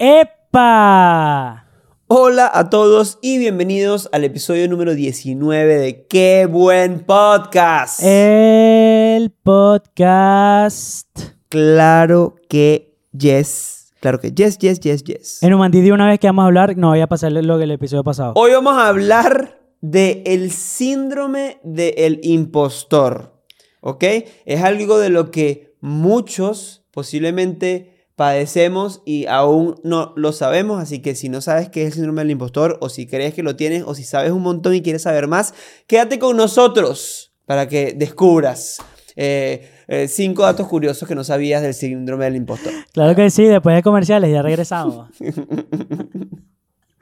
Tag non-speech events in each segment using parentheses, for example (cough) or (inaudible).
¡Epa! Hola a todos y bienvenidos al episodio número 19 de Qué buen podcast. El podcast. Claro que yes. Claro que yes, yes, yes, yes. En Humandí de una vez que vamos a hablar, no voy a pasarle lo del episodio pasado. Hoy vamos a hablar de el síndrome del impostor. ¿Ok? Es algo de lo que muchos posiblemente padecemos y aún no lo sabemos. Así que si no sabes qué es el síndrome del impostor, o si crees que lo tienes, o si sabes un montón y quieres saber más, quédate con nosotros para que descubras eh, eh, cinco datos curiosos que no sabías del síndrome del impostor. Claro que sí, después de comerciales ya regresamos. (laughs)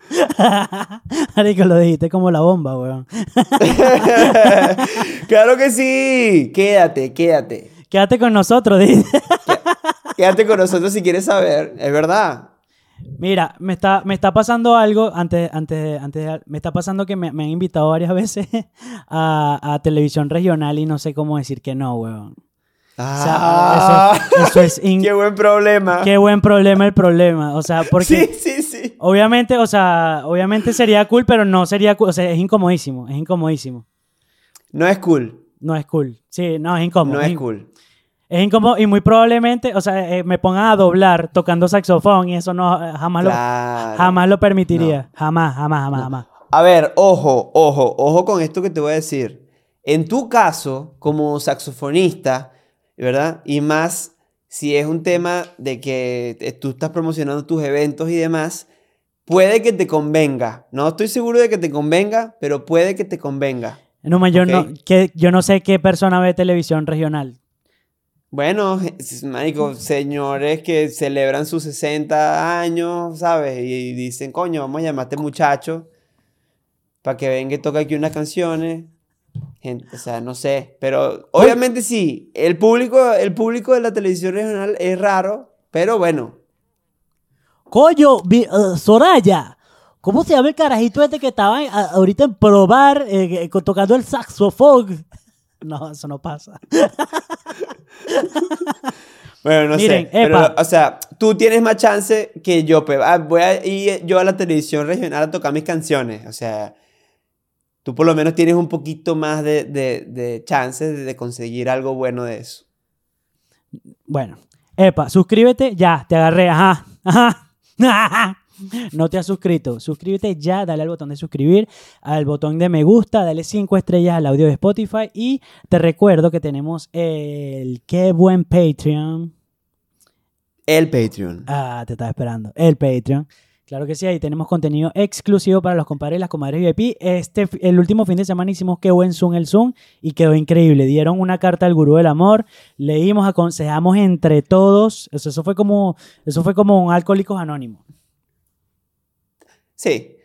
(laughs) Marico, lo dijiste como la bomba, weón. (laughs) claro que sí. Quédate, quédate. Quédate con nosotros, dice. Quédate con nosotros si quieres saber. Es verdad. Mira, me está, me está pasando algo, antes, antes, antes me está pasando que me, me han invitado varias (laughs) veces a, a televisión regional y no sé cómo decir que no, weón. Ah, eso- eso es (laughs) in- Qué buen problema. Qué buen problema el problema, o sea, porque... Sí, sí, sí. Obviamente, o sea, obviamente sería cool, pero no sería cool. O sea, es incomodísimo, es incomodísimo. No es cool. No es cool. Sí, no, es incómodo. No es cool. Es incómodo y muy probablemente, o sea, eh, me pongan a doblar tocando saxofón y eso no, eh, jamás, Claro. lo, jamás lo permitiría. Jamás, jamás, jamás, jamás. A ver, ojo, ojo, ojo con esto que te voy a decir. En tu caso, como saxofonista, ¿verdad? Y más si es un tema de que tú estás promocionando tus eventos y demás, puede que te convenga. No estoy seguro de que te convenga, pero puede que te convenga. No, yo, no, que, yo no sé qué persona ve televisión regional. Bueno, marico, señores que celebran sus 60 años, ¿sabes? Y dicen, coño, vamos a llamar a este muchacho para que venga y toque aquí unas canciones. Gente, o sea, no sé, pero obviamente sí, el público, el público de la televisión regional es raro, pero bueno, Coño, vi- eh, Soraya, ¿cómo se llama el carajito este que estaba en- ahorita en probar eh, que- tocando el saxofón? (laughs) No, eso no pasa. (laughs) bueno, no Miren, sé, pero, o sea, tú tienes más chance que yo, ah, voy a ir yo a la televisión regional a tocar mis canciones, o sea, tú por lo menos tienes un poquito más de, de, de chances de, de conseguir algo bueno de eso. Bueno, epa, suscríbete ya, te agarré, ajá, ajá, (laughs) ajá. No te has suscrito, suscríbete ya, dale al botón de suscribir, al botón de me gusta, dale 5 estrellas al audio de Spotify y te recuerdo que tenemos el qué buen Patreon. El Patreon. Ah, te estaba esperando, el Patreon. Claro que sí, ahí tenemos contenido exclusivo para los compadres y las comadres VIP. Este, el último fin de semana hicimos qué buen Zoom el Zoom y quedó increíble. Dieron una carta al gurú del amor, leímos, aconsejamos entre todos. Eso, eso fue como, eso fue como un alcohólicos anónimos. Sí.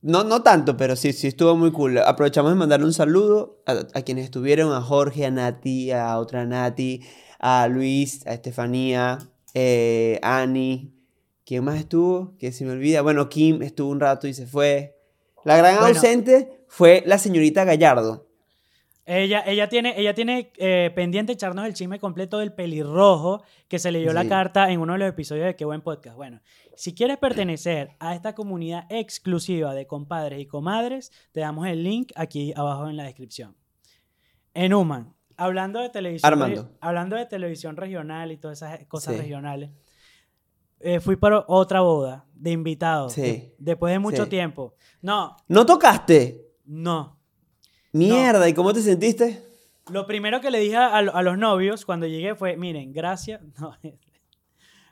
No, no tanto, pero sí, sí estuvo muy cool. Aprovechamos de mandarle un saludo a, a quienes estuvieron, a Jorge, a Nati, a otra Nati, a Luis, a Estefanía, eh, Ani. ¿Quién más estuvo? Que se me olvida. Bueno, Kim estuvo un rato y se fue. La gran Bueno. ausente fue la señorita Gallardo. Ella, ella tiene, ella tiene eh, pendiente echarnos el chisme completo del pelirrojo que se leyó la Sí. carta en uno de los episodios de Qué Buen Podcast. Bueno, si quieres pertenecer a esta comunidad exclusiva de compadres y comadres, te damos el link aquí abajo en la descripción. En Human, hablando de televisión, Armando. hablando de televisión regional y todas esas cosas Sí. regionales, eh, fui para otra boda de invitados Sí. de- después de mucho tiempo. No, ¿No tocaste? no. Mierda, ¿y cómo te sentiste? Lo primero que le dije a, a los novios cuando llegué fue, miren, gracias, (laughs) no,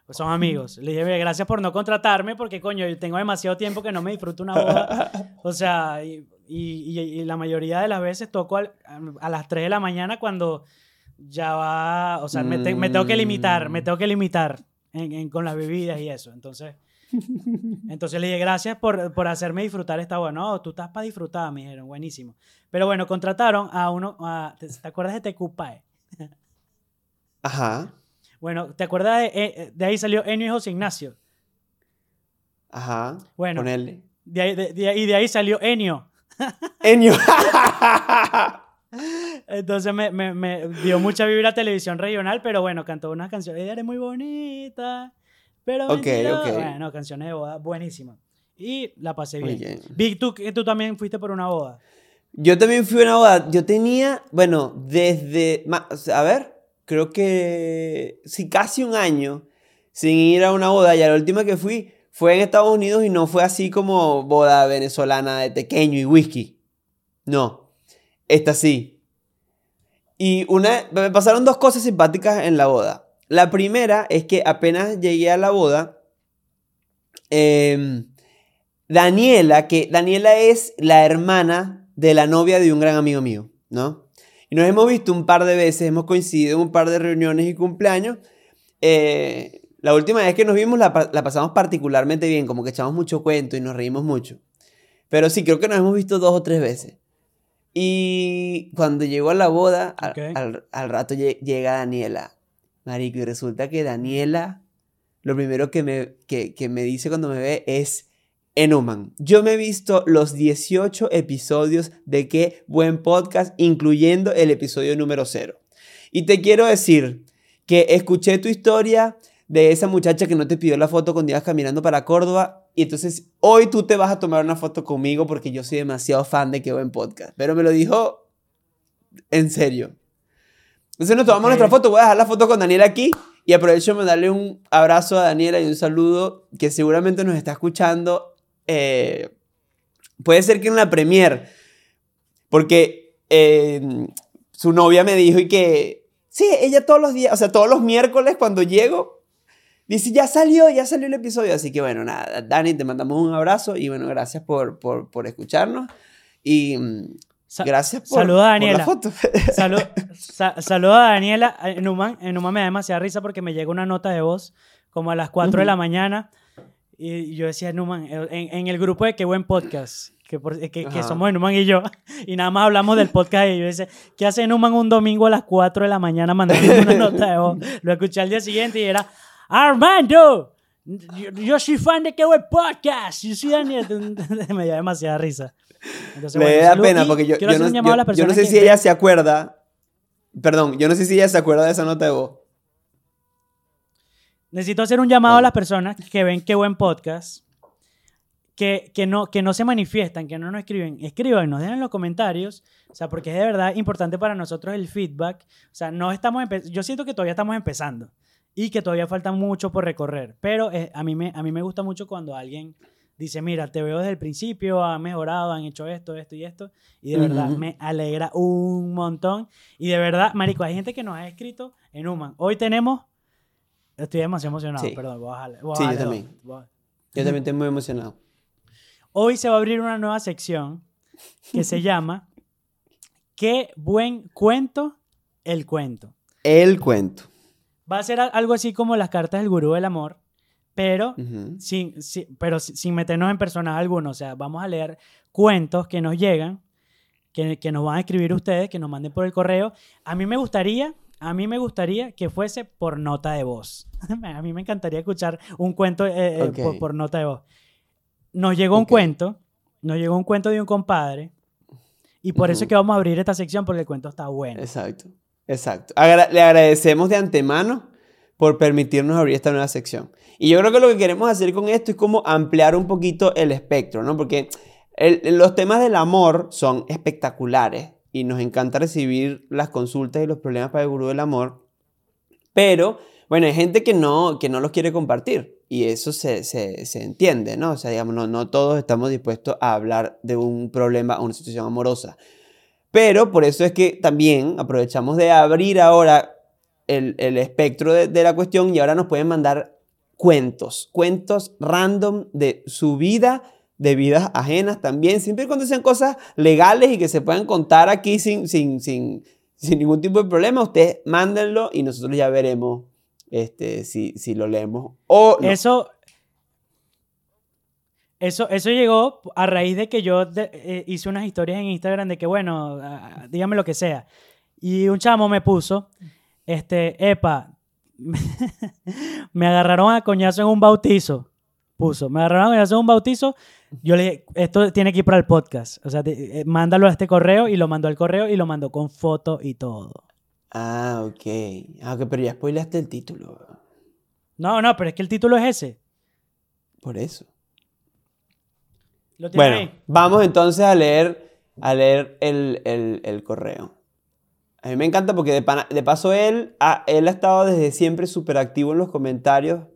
pues (laughs) son amigos. Le dije, "Mire, gracias por no contratarme porque, coño, yo tengo demasiado tiempo que no me disfruto una boda. (laughs) O sea, y, y- y- y la mayoría de las veces toco al- a, las 3 de la mañana cuando ya va, o sea, me, te- me tengo que limitar, me tengo que limitar en- en- con las bebidas y eso. Entonces, (laughs) entonces le dije, gracias por, por hacerme disfrutar esta boda. No, tú estás para disfrutar, me dijeron, buenísimo. Pero bueno, contrataron a uno, a- ¿te, te acuerdas de Tecupae? Ajá, Bueno, ¿te acuerdas de, eh, de ahí salió Enio y José Ignacio? ajá. Bueno. Ponele. De ahí- de- de- y de ahí salió Enio. Enio. (laughs) Entonces me, me, me dio mucha vibra a televisión regional, pero bueno, cantó unas canciones. Ella era muy bonita, pero Ok, mentirosa. ok. Bueno, canciones de boda buenísimas. Y la pasé bien. bien. Vic, tú, que tú también fuiste por una boda. Yo también fui a una boda. Yo tenía, bueno, desde, ma- a ver, creo que sí, casi un año sin ir a una boda. Ya la última que fui fue en Estados Unidos y no fue así como boda venezolana de tequeño y whisky. No, esta sí. Y una, me pasaron dos cosas simpáticas en la boda. La primera es que apenas llegué a la boda, em, Daniela, que Daniela es la hermana de la novia de un gran amigo mío, ¿no? Y nos hemos visto un par de veces, hemos coincidido en un par de reuniones y cumpleaños. Eh, la última vez que nos vimos la, la pasamos particularmente bien, como que echamos mucho cuento y nos reímos mucho. Pero sí, creo que nos hemos visto dos o tres veces. Y cuando llegó a la boda, al, al- al rato lle- llega Daniela. Marico, y resulta que Daniela, lo primero que me, que, me dice cuando me ve es Enuman. Yo me he visto los 18 episodios de Qué Buen Podcast, incluyendo el episodio número 0. Y te quiero decir que escuché tu historia de esa muchacha que no te pidió la foto cuando ibas caminando para Córdoba. Y entonces hoy tú te vas a tomar una foto conmigo porque yo soy demasiado fan de Qué Buen Podcast. Pero me lo dijo en serio. Entonces nos tomamos Ok. nuestra foto. Voy a dejar la foto con Daniela aquí. Y aprovecho de darle un abrazo a Daniela y un saludo que seguramente nos está escuchando. eh, puede ser que en la premier. Porque eh, su novia me dijo y que... Sí, ella todos los días, o sea, todos los miércoles cuando llego, dice, ya salió, ya salió el episodio. Así que bueno, nada, Dani, te mandamos un abrazo y bueno, gracias por, por, por escucharnos. Y mm, Sa- gracias por, saluda a por Daniela. la foto. (laughs) Salu- sa- saluda a Daniela eh, Numan. En me da demasiada risa porque me llega una nota de voz como a las 4 de la mañana. Y yo decía, Numan, en, en el grupo de Qué Buen Podcast, que, por- que, somos Numan y yo, y nada más hablamos del podcast. Y yo decía, ¿qué hace Numan un domingo a las 4 de la mañana mandando una nota de voz? (laughs) Lo escuché al día siguiente y era, Armando, yo, yo soy fan de Qué Buen Podcast. Yo soy Daniel. (laughs) me dio demasiada risa. Entonces, Me bueno, da pena Y porque yo, yo no, yo- yo sé que si ella se acuerda. Perdón, yo no sé si ella se acuerda de esa nota de voz. Necesito hacer un llamado a las personas que ven qué buen podcast, que, que, no, que no se manifiestan, que no nos escriben. Escriban, nos dejan en los comentarios, o sea, porque es de verdad importante para nosotros el feedback. O sea, no estamos yo siento que todavía estamos empezando y que todavía falta mucho por recorrer, pero eh, a, mí me, a mí me gusta mucho cuando alguien dice, mira, te veo desde el principio, han mejorado, han hecho esto, esto y esto, y de verdad me alegra un montón. Y de verdad, Marico, hay gente que nos ha escrito en Human. Hoy tenemos Estoy demasiado emocionado, Sí. perdón. voy a bajarle- voy a Sí, yo también. Voy a- Yo también estoy muy emocionado. Hoy se va a abrir una nueva sección que se (laughs) llama Qué buen cuento el cuento. El cuento. Va a ser algo así como las cartas del gurú del amor, pero sin, sin- pero si- sin meternos en personaje alguno. O sea, vamos a leer cuentos que nos llegan, que, que nos van a escribir ustedes, que nos manden por el correo. A mí me gustaría, a mí me gustaría que fuese por nota de voz. (laughs) a mí me encantaría escuchar un cuento eh, eh, por, por nota de voz. Nos llegó un cuento, nos llegó un cuento de un compadre, y por eso es que vamos a abrir esta sección porque el cuento está bueno. Exacto. Exacto. Agra- le agradecemos de antemano por permitirnos abrir esta nueva sección. Y yo creo que lo que queremos hacer con esto es como ampliar un poquito el espectro, ¿no? Porque los temas del amor son espectaculares y nos encanta recibir las consultas y los problemas para el gurú del amor. Pero, bueno, hay gente que no, que no los quiere compartir y eso se, se- se entiende, ¿no? O sea, digamos, no, no todos estamos dispuestos a hablar de un problema o una situación amorosa. Pero por eso es que también aprovechamos de abrir ahora el, el espectro de, de la cuestión y ahora nos pueden mandar cuentos, cuentos random de su vida, de vidas ajenas también, siempre y cuando sean cosas legales y que se puedan contar aquí sin, sin, sin, sin ningún tipo de problema. Ustedes mándenlo y nosotros ya veremos este, si, si lo leemos o. Eso, eso, eso llegó a raíz de que yo eh, hice unas historias en Instagram de que, bueno, ah, dígame lo que sea. Y un chamo me puso, este, epa, (laughs) me agarraron a coñazo en un bautizo. Puso, me agarraron a coñazo en un bautizo. Yo le dije, esto tiene que ir para el podcast. O sea, te- eh, mándalo a este correo y lo mandó al correo y lo mandó con foto y todo. Ah, ok. Ah, ok, pero ya spoileaste el título. No, no, pero es que el título es ese. Por eso. Lo Bueno, ahí. vamos entonces a leer, a leer el, el- el correo. A mí me encanta porque de, paso él él ha estado desde siempre súper activo en los comentarios.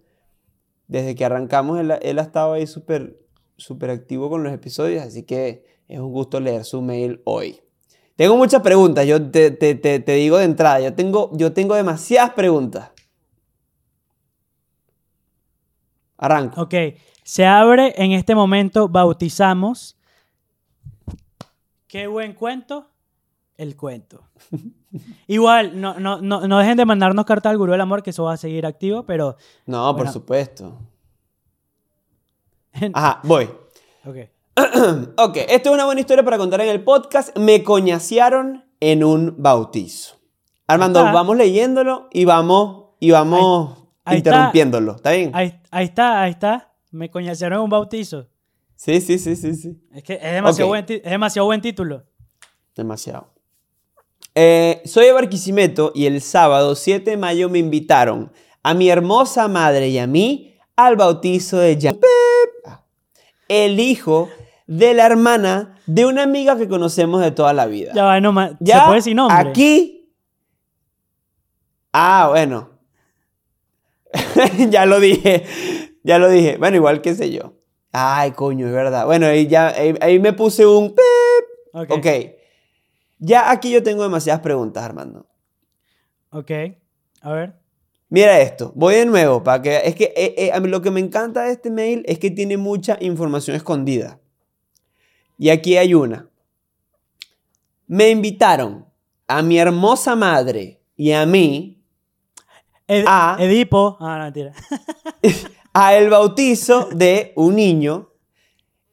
Desde que arrancamos, él, ha- estado ahí súper súper activo con los episodios. Así que es un gusto leer su mail hoy. Tengo muchas preguntas, yo te, te- te- te digo de entrada. Yo tengo, yo tengo demasiadas preguntas. Arranco. Ok, se abre en este momento, bautizamos. Qué buen cuento, el cuento. Igual, no, no, no, no dejen de mandarnos carta al Gurú del Amor, que eso va a seguir activo, pero... No, por supuesto. Ajá, voy. Ok. (clears throat) Ok, esto es una buena historia para contar en el podcast. Me coñasearon en un bautizo. Armando, está. vamos leyéndolo y vamos, y vamos ahí interrumpiéndolo. ¿Está bien? Ahí, ahí está, ahí está. Me coñacearon en un bautizo. Sí, sí, sí, sí, sí. Es que es demasiado, buen, es demasiado buen título. Demasiado. Eh, soy de Barquisimeto y el sábado 7 de mayo me invitaron a mi hermosa madre y a mí al bautizo de Jan el hijo de la hermana de una amiga que conocemos de toda la vida. Ya va, no Ya ¿Se puede decir nombre? Aquí. Ah, bueno. (laughs) ya lo dije. Ya lo dije. Bueno, igual que sé yo. Ay, coño, es verdad. Bueno, ahí ya ahí, ahí me puse un pip. Ok. Ok. Ya aquí yo tengo demasiadas preguntas, Armando. Ok. A ver. Mira esto, voy de nuevo para que es que eh, eh, a mí lo que me encanta de este mail es que tiene mucha información escondida. Y aquí hay una. Me invitaron a mi hermosa madre y a mí Ed- Ah. Edipo. Ah, no, mentira. (laughs) (laughs) a el bautizo de un niño,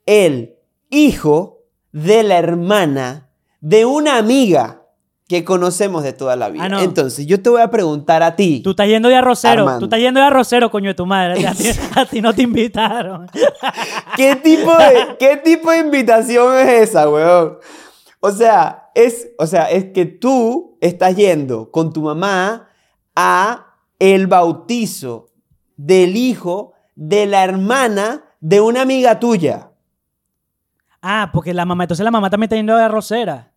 el hijo de la hermana de una amiga que conocemos de toda la vida. Ah, no. Entonces, yo te voy a preguntar a ti. Tú estás yendo de arrocero. Armando. Tú estás yendo de arrocero, coño de tu madre. A ti, a ti no te invitaron. (laughs) ¿Qué tipo de, qué tipo de invitación es esa, weón? O sea, es, o sea, es que tú estás yendo con tu mamá a el bautizo del hijo de la hermana de una amiga tuya. Ah, porque la mamá, entonces la mamá también está yendo de arrocera.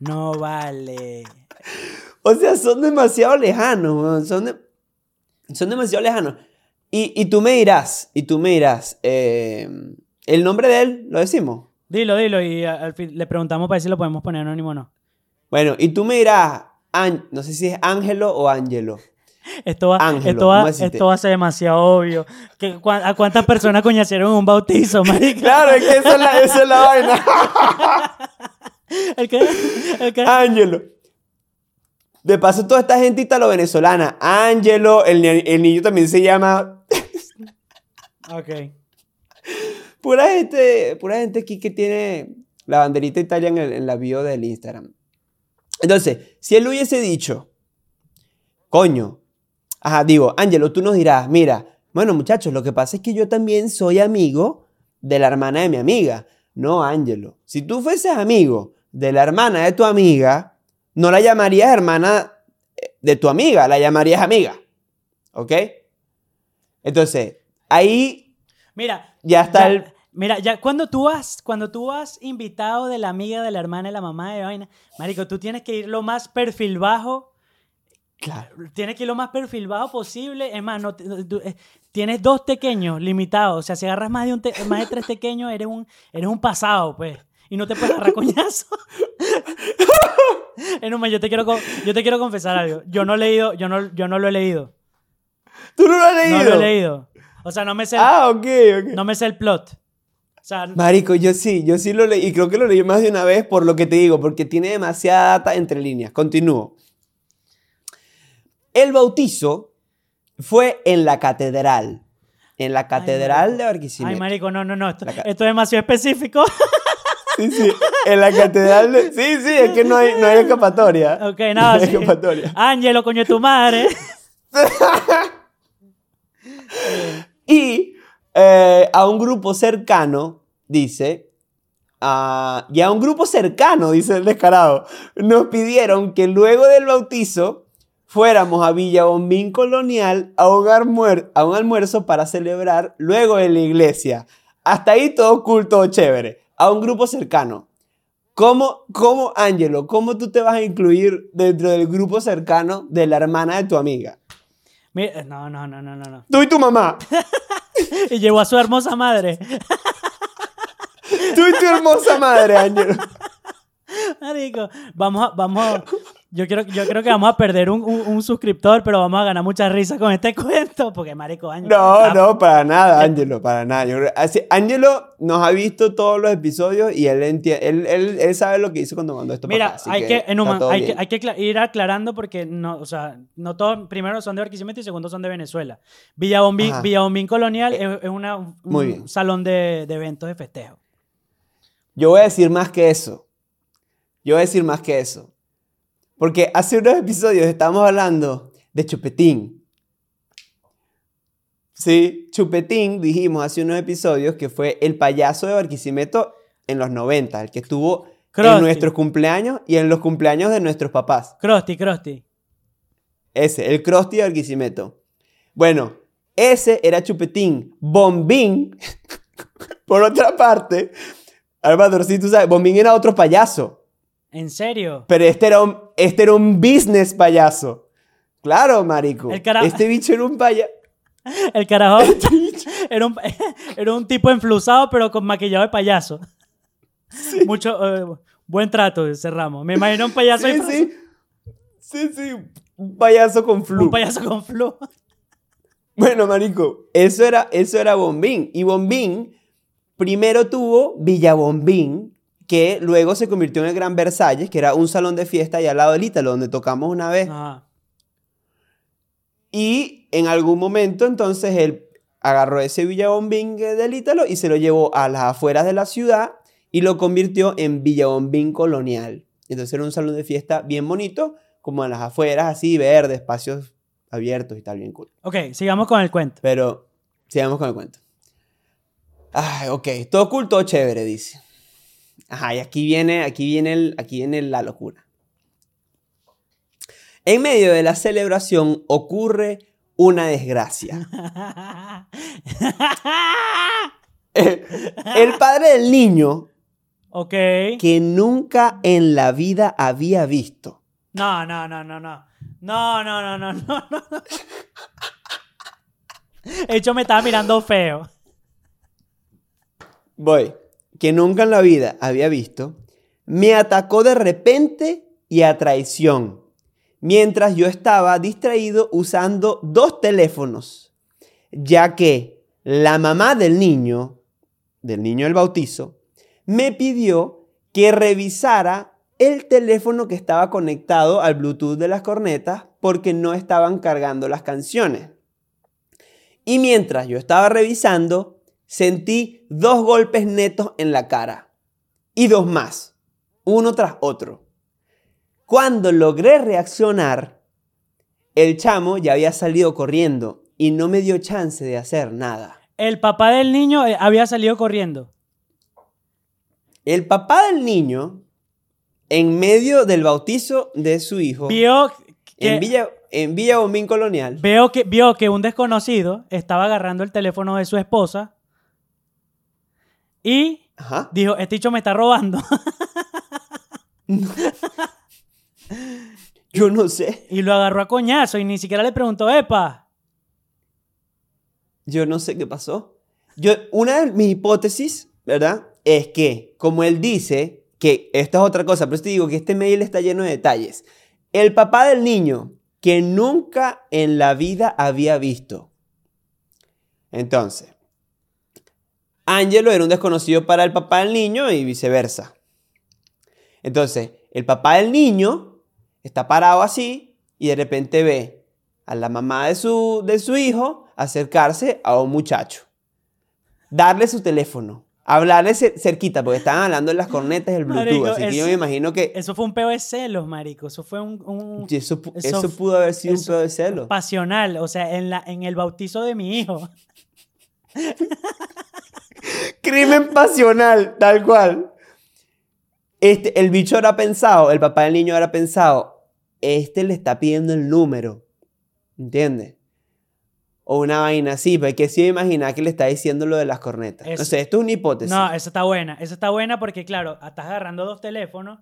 No vale. O sea, son demasiado lejanos. Son, de- son demasiado lejanos. Y, y tú me dirás, y tú me dirás, eh, ¿el nombre de él lo decimos? Dilo, dilo. Y al fin le preguntamos para ver si lo podemos poner anónimo o no. Bueno, y tú me dirás, no sé si es Ángelo o Ángelo. Esto va, Ángelo, esto va, esto va a ser demasiado obvio. ¿Qué- ¿A cuántas personas coñacieron un bautizo, marica? Claro, es que esa es la, esa es la vaina. (laughs) El el Ángelo. De paso, toda esta gente italo-venezolana. Ángelo, el, el niño también se llama. Ok. Pura gente, pura gente aquí que tiene la banderita Italia en, el- en la bio del Instagram. Entonces, si él hubiese dicho, coño, ajá, digo, Ángelo, tú nos dirás, mira, bueno, muchachos, lo que pasa es que yo también soy amigo de la hermana de mi amiga. No, Ángelo, si tú fueses amigo de la hermana de tu amiga, no la llamarías hermana eh, de tu amiga, la llamarías amiga. ¿Ok? Entonces, ahí Mira. ya está ya- el... Mira, ya cuando tú vas, cuando tú vas invitado de la amiga, de la hermana, de la mamá, de vaina, marico, tú tienes que ir lo más perfil bajo Claro. Tienes que ir lo más perfil bajo posible. Es más, no, tú, eh, tienes dos pequeños limitados. O sea, si agarras más de, un te- más de tres pequeños, eres un, eres un pasado, pues. Y no te puedes agarrar coñazo. Eh, no, ma, yo te quiero yo te quiero confesar algo. Yo no he leído, yo no, yo no lo he leído. ¿Tú no lo has leído? No lo he leído. O sea, no me sé, el- Ah, ok, ok. no me sé el plot. O sea, Marico, yo sí, yo sí lo leí. Y creo que lo leí más de una vez por lo que te digo, porque tiene demasiada data entre líneas. Continúo. El bautizo fue en la catedral. En la catedral de Ay, Barquisimeto. marico, no, no, no. Esto, es demasiado específico. (laughs) Sí, sí, en la catedral de... Sí, sí, es que no hay, no hay escapatoria. (laughs) ok, nada. (laughs) No hay sí. escapatoria. Ángelo, coño de tu madre. Y eh, a un grupo cercano, dice, y a un grupo cercano, dice el descarado, nos pidieron que luego del bautizo fuéramos a Villa Bombín Colonial a un, almuer- a un almuerzo para celebrar luego en la iglesia. Hasta ahí todo cool, todo chévere. A un grupo cercano. ¿Cómo, cómo, Ángelo, cómo tú te vas a incluir dentro del grupo cercano de la hermana de tu amiga? Mira, no, no, no, no, no, no. Tú y tu mamá. (laughs) Y llevó a su hermosa madre. Tú y tu hermosa madre, Ángelo. Marico, vamos a, vamos a- yo creo, yo creo que vamos a perder un, un- un suscriptor, pero vamos a ganar mucha risa con este (laughs) cuento, porque marico, Ángel- No, ah, no, para nada, Ángelo, para nada. Yo creo- así- Ángelo nos ha visto todos los episodios y él, enti- él, él, él sabe lo que hizo cuando mandó esto para Mira, acá, así hay que que, eh, hay que, hay que ir aclarando porque no, o sea, no todos, primero son de Barquisimeto y segundo son de Venezuela. Villabombín. Villabombín Colonial es, es una, un muy salón de, de eventos de festejo. Yo voy a decir más que eso. Yo voy a decir más que eso. Porque hace unos episodios estábamos hablando de Chupetín. Sí, Chupetín, dijimos hace unos episodios que fue el payaso de Barquisimeto en los 90, el que estuvo Krusty. en nuestros cumpleaños y en los cumpleaños de nuestros papás. Krusty, Krusty. Ese, el Krusty de Barquisimeto. Bueno, ese era Chupetín. Bombín, (laughs) por otra parte, Álvaro, si tú sabes, Bombín era otro payaso. ¿En serio? Pero este era un, este era un business payaso. Claro, marico. El cara- Este bicho era un payaso. (laughs) El carajo (laughs) (laughs) era un, era un tipo enflusado, pero con maquillado de payaso. Mucho, eh, buen trato, cerramos. Me imagino un payaso Sí, sí. Sí, sí. Un payaso con flu. Un payaso con flu. Bueno, marico, eso era, eso era Bombín. Y Bombín primero tuvo Villa Bombín, que luego se convirtió en el Gran Versalles, que era un salón de fiesta allá al lado del Ítalo, donde tocamos una vez. Ajá. Y en algún momento, entonces, él agarró ese Villa Bombín eh, del Ítalo y se lo llevó a las afueras de la ciudad y lo convirtió en Villa Bombín Colonial. Entonces era un salón de fiesta bien bonito, como en las afueras, así, verde, espacios abiertos y tal, bien cool. Ok, sigamos con el cuento. Pero sigamos con el cuento. Ay, ok, todo cool, todo chévere, dice. Ajá, y aquí viene, aquí viene, el, aquí viene la locura. En medio de la celebración ocurre una desgracia. (laughs) El padre del niño, ok. que nunca en la vida había visto, No, no, no, no, no. No, no, no, no, no, no. no. De (laughs) hecho, me estaba mirando feo. voy, que nunca en la vida había visto, me atacó de repente y a traición, mientras yo estaba distraído usando dos teléfonos, ya que la mamá del niño, del niño del bautizo, me pidió que revisara el teléfono que estaba conectado al Bluetooth de las cornetas porque no estaban cargando las canciones. Y mientras yo estaba revisando, sentí dos golpes netos en la cara. Y dos más, uno tras otro. Cuando logré reaccionar, el chamo ya había salido corriendo y no me dio chance de hacer nada. El papá del niño eh, había salido corriendo. El papá del niño, en medio del bautizo de su hijo, Vio que, en Villa, en Villa Bombín Colonial, veo que, vio que un desconocido estaba agarrando el teléfono de su esposa y Ajá. dijo, este dicho me está robando. (laughs) yo no sé, y lo agarró a coñazo y ni siquiera le preguntó, epa. yo no sé qué pasó. Yo, una de mis hipótesis, ¿verdad? Es que, como él dice, que esta es otra cosa, pero te digo que este mail está lleno de detalles. El papá del niño, que nunca en la vida había visto. Entonces, Ángelo era un desconocido para el papá del niño y viceversa. Entonces, el papá del niño está parado así y de repente ve a la mamá de su, de su hijo acercarse a un muchacho, darle su teléfono, hablarle cer- cerquita, porque estaban hablando en las cornetas del Bluetooth, Marico, así que yo es- me imagino que Eso fue un peo de celos, marico. Eso fue un, un eso, eso eso pudo haber sido un eso- pedo de celo. pasional. O sea, en, la, en el bautizo de mi hijo. (laughs) Crimen pasional, tal cual. Este, el bicho habrá pensado, el papá del niño habrá pensado, este le está pidiendo el número, ¿entiendes? O una vaina así, porque sí me imaginar que le está diciendo lo de las cornetas. No Eso. sé, esto es una hipótesis. No, esa está buena. Esa está buena porque, claro, estás agarrando dos teléfonos,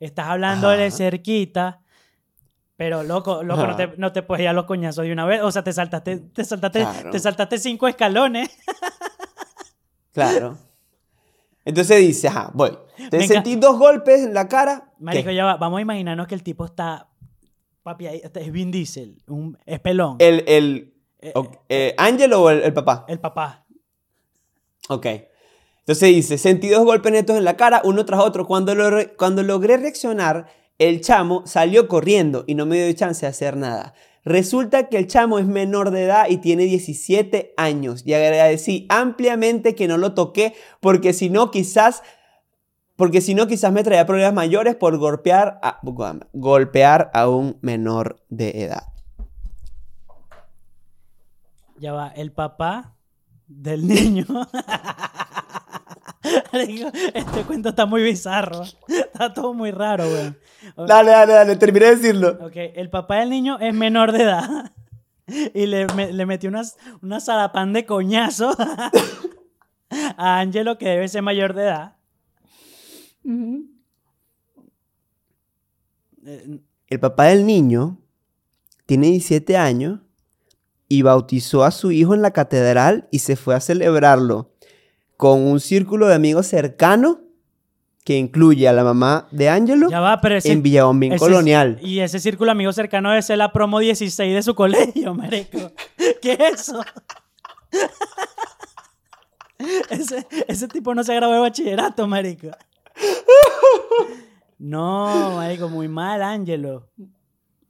estás hablándole Ajá. cerquita, pero loco, loco, no te, no te puedes ir a los coñazos de una vez. O sea, te saltaste, te saltaste, Claro. te saltaste cinco escalones. (laughs) Claro. Entonces dice, ajá, voy. Te sentí dos golpes en la cara. ¿qué? Marico, ya va. Vamos a imaginarnos que el tipo está. Papi, es Vin Diesel, un, es pelón. El, el, Eh, ok, eh, ¿Ángelo o el, el papá? el papá. Ok. Entonces dice, sentí dos golpes netos en la cara, uno tras otro. Cuando, lo re- cuando logré reaccionar, el chamo salió corriendo y no me dio chance de hacer nada. Resulta que el chamo es menor de edad y tiene 17 años. Y agradecí ampliamente que no lo toqué porque si no quizás... Porque si no, quizás me traía problemas mayores por golpear a, golpear a un menor de edad. Ya va, el papá del niño. (laughs) (laughs) Este cuento está muy bizarro. Está todo muy raro. O- Dale, dale, dale, terminé de decirlo. Ok, el papá del niño es menor de edad. (laughs) Y le, me- le metió unas, una zarapán de coñazo (laughs) a Angelo, que debe ser mayor de edad. El papá del niño tiene 17 años y bautizó a su hijo en la catedral y se fue a celebrarlo con un círculo de amigos cercano que incluye a la mamá de Ángelo Ya va, pero ese, en Villabombín Colonial. Y ese círculo amigo cercano debe ser la promo 16 de su colegio, (laughs) marico. ¿Qué es eso? (laughs) ese, ese tipo no se graduó de bachillerato, marico. No, marico, muy mal, Ángelo.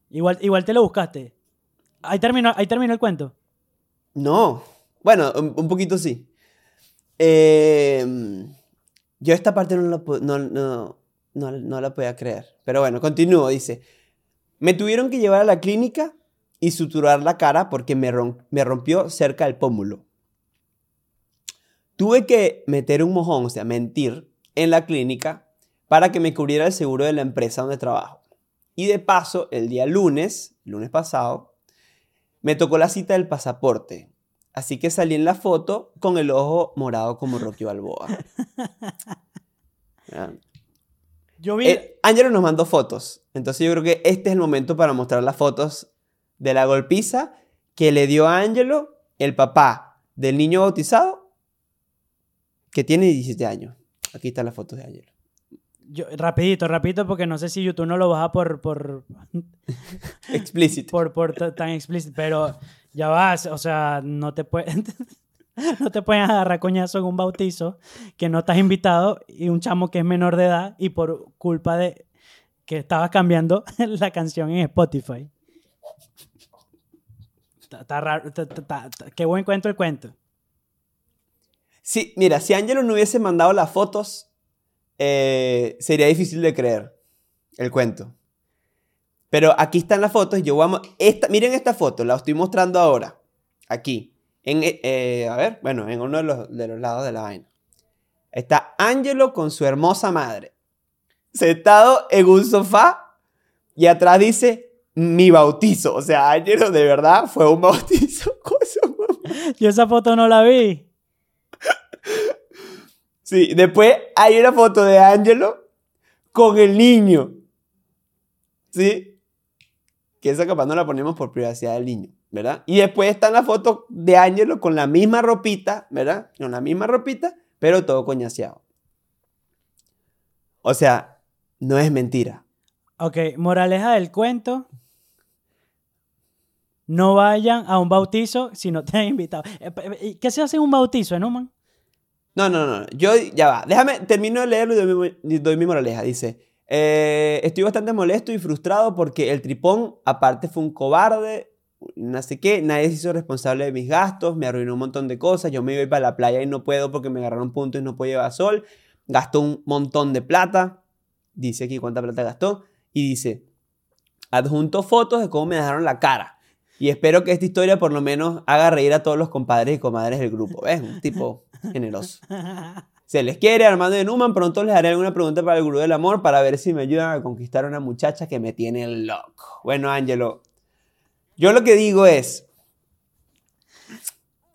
Igual, igual te lo buscaste. Ahí terminó, ahí terminó el cuento. No, bueno, un, un poquito sí. Eh, yo esta parte no la, no, no, no, no la podía creer. Pero bueno, continúo, dice. Me tuvieron que llevar a la clínica y suturar la cara porque me, me rompió cerca del pómulo. Tuve que meter un mojón, o sea, mentir, en la clínica para que me cubriera el seguro de la empresa donde trabajo. Y de paso, el día lunes, lunes pasado, me tocó la cita del pasaporte. Así que salí en la foto con el ojo morado como Rocky Balboa. (laughs) Yo vi. Eh, Ángelo nos mandó fotos. Entonces yo creo que este es el momento para mostrar las fotos de la golpiza que le dio a Ángelo el papá del niño bautizado que tiene 17 años. Aquí están las fotos de Ángelo. yo- rapidito, rapidito, porque no sé si YouTube no lo baja por, por, (laughs) Explícito. por, por ta- tan explícito, pero ya vas, o sea, no te puedes (laughs) no te pueden agarrar coñazo en un bautizo que no estás invitado y un chamo que es menor de edad y por culpa de que estabas cambiando (laughs) la canción en Spotify. Está, raro, qué buen cuento el cuento. Sí, mira, si Ángelo no hubiese mandado las fotos, eh, sería difícil de creer el cuento. Pero aquí están las fotos. Yo voy a esta, miren esta foto, la estoy mostrando ahora. Aquí. En, eh, eh, a ver, bueno, en uno de los, de los lados de la vaina. Está Ángelo con su hermosa madre. Sentado en un sofá y atrás dice mi bautizo. O sea, Ángelo de verdad fue un bautizo (laughs) con su mamá. Yo esa foto no la vi. Sí, después hay una foto de Ángelo con el niño. ¿Sí? Que esa capaz no la ponemos por privacidad del niño, ¿verdad? Y después está la foto de Ángelo con la misma ropita, ¿verdad? Con la misma ropita, pero todo coñaseado. O sea, no es mentira. Ok, moraleja del cuento. No vayan a un bautizo si no te han invitado. Eh, eh, ¿Qué se hace en un bautizo, no, man? No, no, no. Yo, ya va. Déjame, termino de leerlo y doy mi, doy mi moraleja. Dice, eh, estoy bastante molesto y frustrado porque el tripón, aparte, fue un cobarde, no sé qué, nadie se hizo responsable de mis gastos, me arruinó un montón de cosas, yo me iba a ir para la playa y no puedo porque me agarraron puntos y no puedo llevar sol, gastó un montón de plata, dice aquí cuánta plata gastó, y dice, adjunto fotos de cómo me dejaron la cara. Y espero que esta historia por lo menos haga reír a todos los compadres y comadres del grupo. ¿Ves? Un tipo generoso. (laughs) Se les quiere, Armando de Numan. Pronto les haré alguna pregunta para el Gurú del Amor para ver si me ayudan a conquistar a una muchacha que me tiene loco. Bueno, Ángelo, yo lo que digo es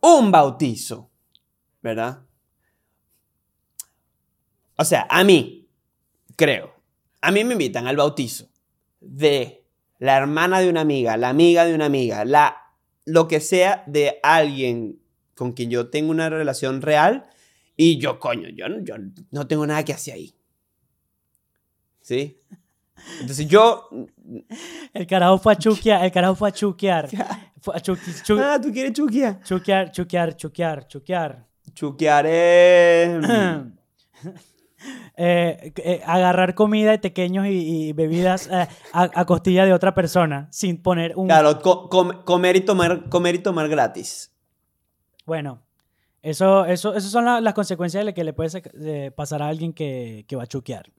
un bautizo, ¿verdad? O sea, a mí, creo, a mí me invitan al bautizo de la hermana de una amiga, la amiga de una amiga, la, lo que sea de alguien con quien yo tengo una relación real y yo, coño, yo, no- yo no tengo nada que hacer ahí. ¿Sí? Entonces yo... El carajo fue a chuquear, el carajo fue a chuquear. (laughs) Fue a Ah, ¿tú quieres chuquear? chuquear, chuquear, chuquear, chuquear. Chuquearé... (clears throat) Eh, eh, agarrar comida de pequeños y, y bebidas eh, a, a costilla de otra persona sin poner un... Claro, co- com- comer, y tomar, comer y tomar gratis. Bueno, eso, eso, esas son la- las consecuencias de que le puede eh, pasar a alguien que, que va a chuquear.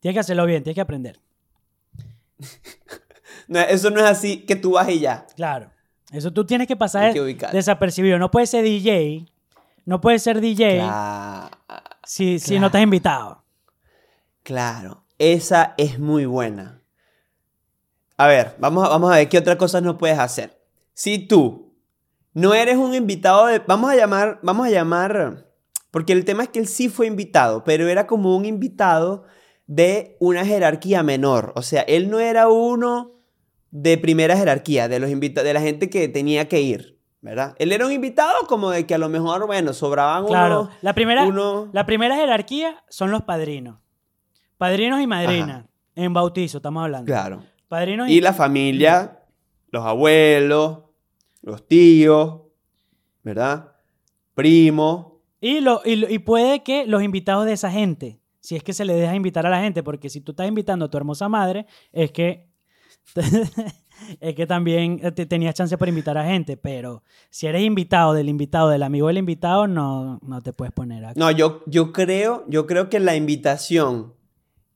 Tienes que hacerlo bien, tienes que aprender. (laughs) No, eso no es así que tú vas y ya. Claro. Eso tú tienes que pasar que desapercibido. No puedes ser DJ. No puedes ser DJ Claro. si, si no estás invitado. Claro, esa es muy buena. A ver, vamos a, vamos a ver qué otras cosas no puedes hacer. Si tú no eres un invitado de... Vamos a llamar, vamos a llamar... Porque el tema es que él sí fue invitado, pero era como un invitado de una jerarquía menor. O sea, él no era uno de primera jerarquía, de, los de la gente que tenía que ir, ¿verdad? Él era un invitado como de que a lo mejor, bueno, sobraban Claro. unos... La primera, uno- la primera jerarquía son los padrinos. Padrinos y madrinas. En bautizo, estamos hablando. Claro. Padrinos y, Y la familia, los abuelos, los tíos, ¿verdad? Primos. y, lo, y, lo- y puede que los invitados de esa gente, si es que se le deja invitar a la gente, porque si tú estás invitando a tu hermosa madre, es que (laughs) es que también eh, te- tenías chance para invitar a gente, pero si eres invitado del invitado, del amigo del invitado, no, no te puedes poner a... No, yo, yo creo, yo creo que la invitación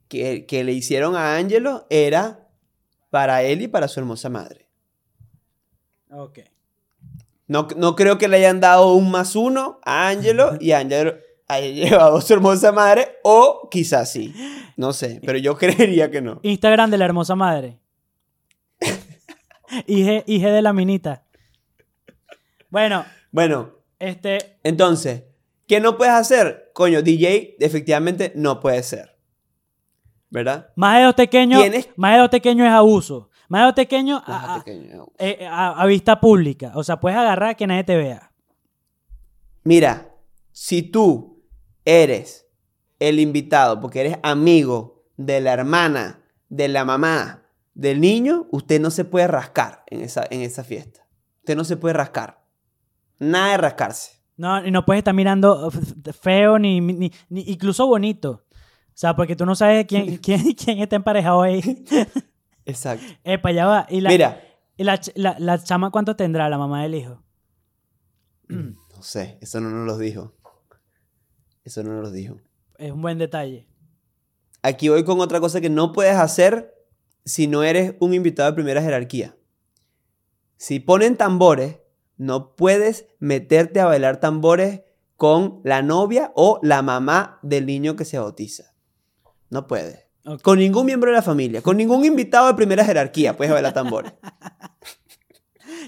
que, que le hicieron a Ángelo era para él y para su hermosa madre. Ok. No, no creo que le hayan dado un más uno a Ángelo (laughs) y Ángelo haya (laughs) llevado a su hermosa madre, o quizás sí. No sé, pero yo (laughs) creería que no. Instagram de la hermosa madre. IG, IG de la minita. Bueno, Bueno, este, Entonces, ¿qué no puedes hacer? Coño, DJ efectivamente no puede ser. ¿Verdad? más de dos pequeños, más de dos pequeños es abuso. Más a, a- Fíjate que- eh, a- a vista pública. O sea, puedes agarrar que nadie te vea. Mira, si tú eres el invitado porque eres amigo de la hermana, de la mamá, del niño, usted no se puede rascar en esa, en esa fiesta. Usted no se puede rascar. Nada de rascarse. No, y no puedes estar mirando feo ni, ni- ni- incluso bonito. O sea, porque tú no sabes quién, (laughs) quién, quién está emparejado ahí. (laughs) Exacto. Epa, allá va. Y la, Mira, y la, la, la chama, ¿cuánto tendrá la mamá del hijo? no sé, eso no nos lo dijo. Eso no nos lo dijo. Es un buen detalle. Aquí voy con otra cosa que no puedes hacer si no eres un invitado de primera jerarquía. Si ponen tambores, no puedes meterte a bailar tambores con la novia o la mamá del niño que se bautiza. No puedes. Con ningún miembro de la familia, con ningún invitado de primera jerarquía puedes bailar tambores. (laughs)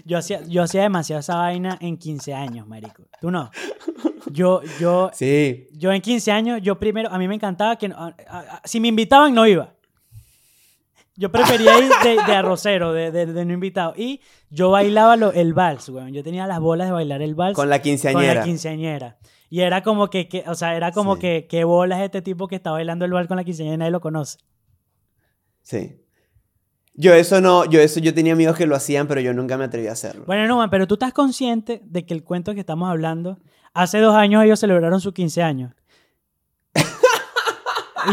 Yo hacía, yo hacía demasiado esa vaina en 15 años, marico. Tú no. Yo, yo, Sí. yo en 15 años, yo primero, a mí me encantaba que, no- a- a- a- si me invitaban, no iba. Yo prefería ir de, de arrocero, de, de- de no invitado. Y yo bailaba lo- el vals, weón. Yo tenía las bolas de bailar el vals Con la con quinceañera. la quinceañera. Y era como que, que- o sea, era como Sí. que, qué bolas este tipo que está bailando el vals con la quinceañera y nadie lo conoce. Sí. Yo eso no, yo eso yo tenía amigos que lo hacían, pero yo nunca me atreví a hacerlo. Bueno, no, man, pero tú estás consciente de que el cuento que estamos hablando, hace dos años ellos celebraron sus 15 años.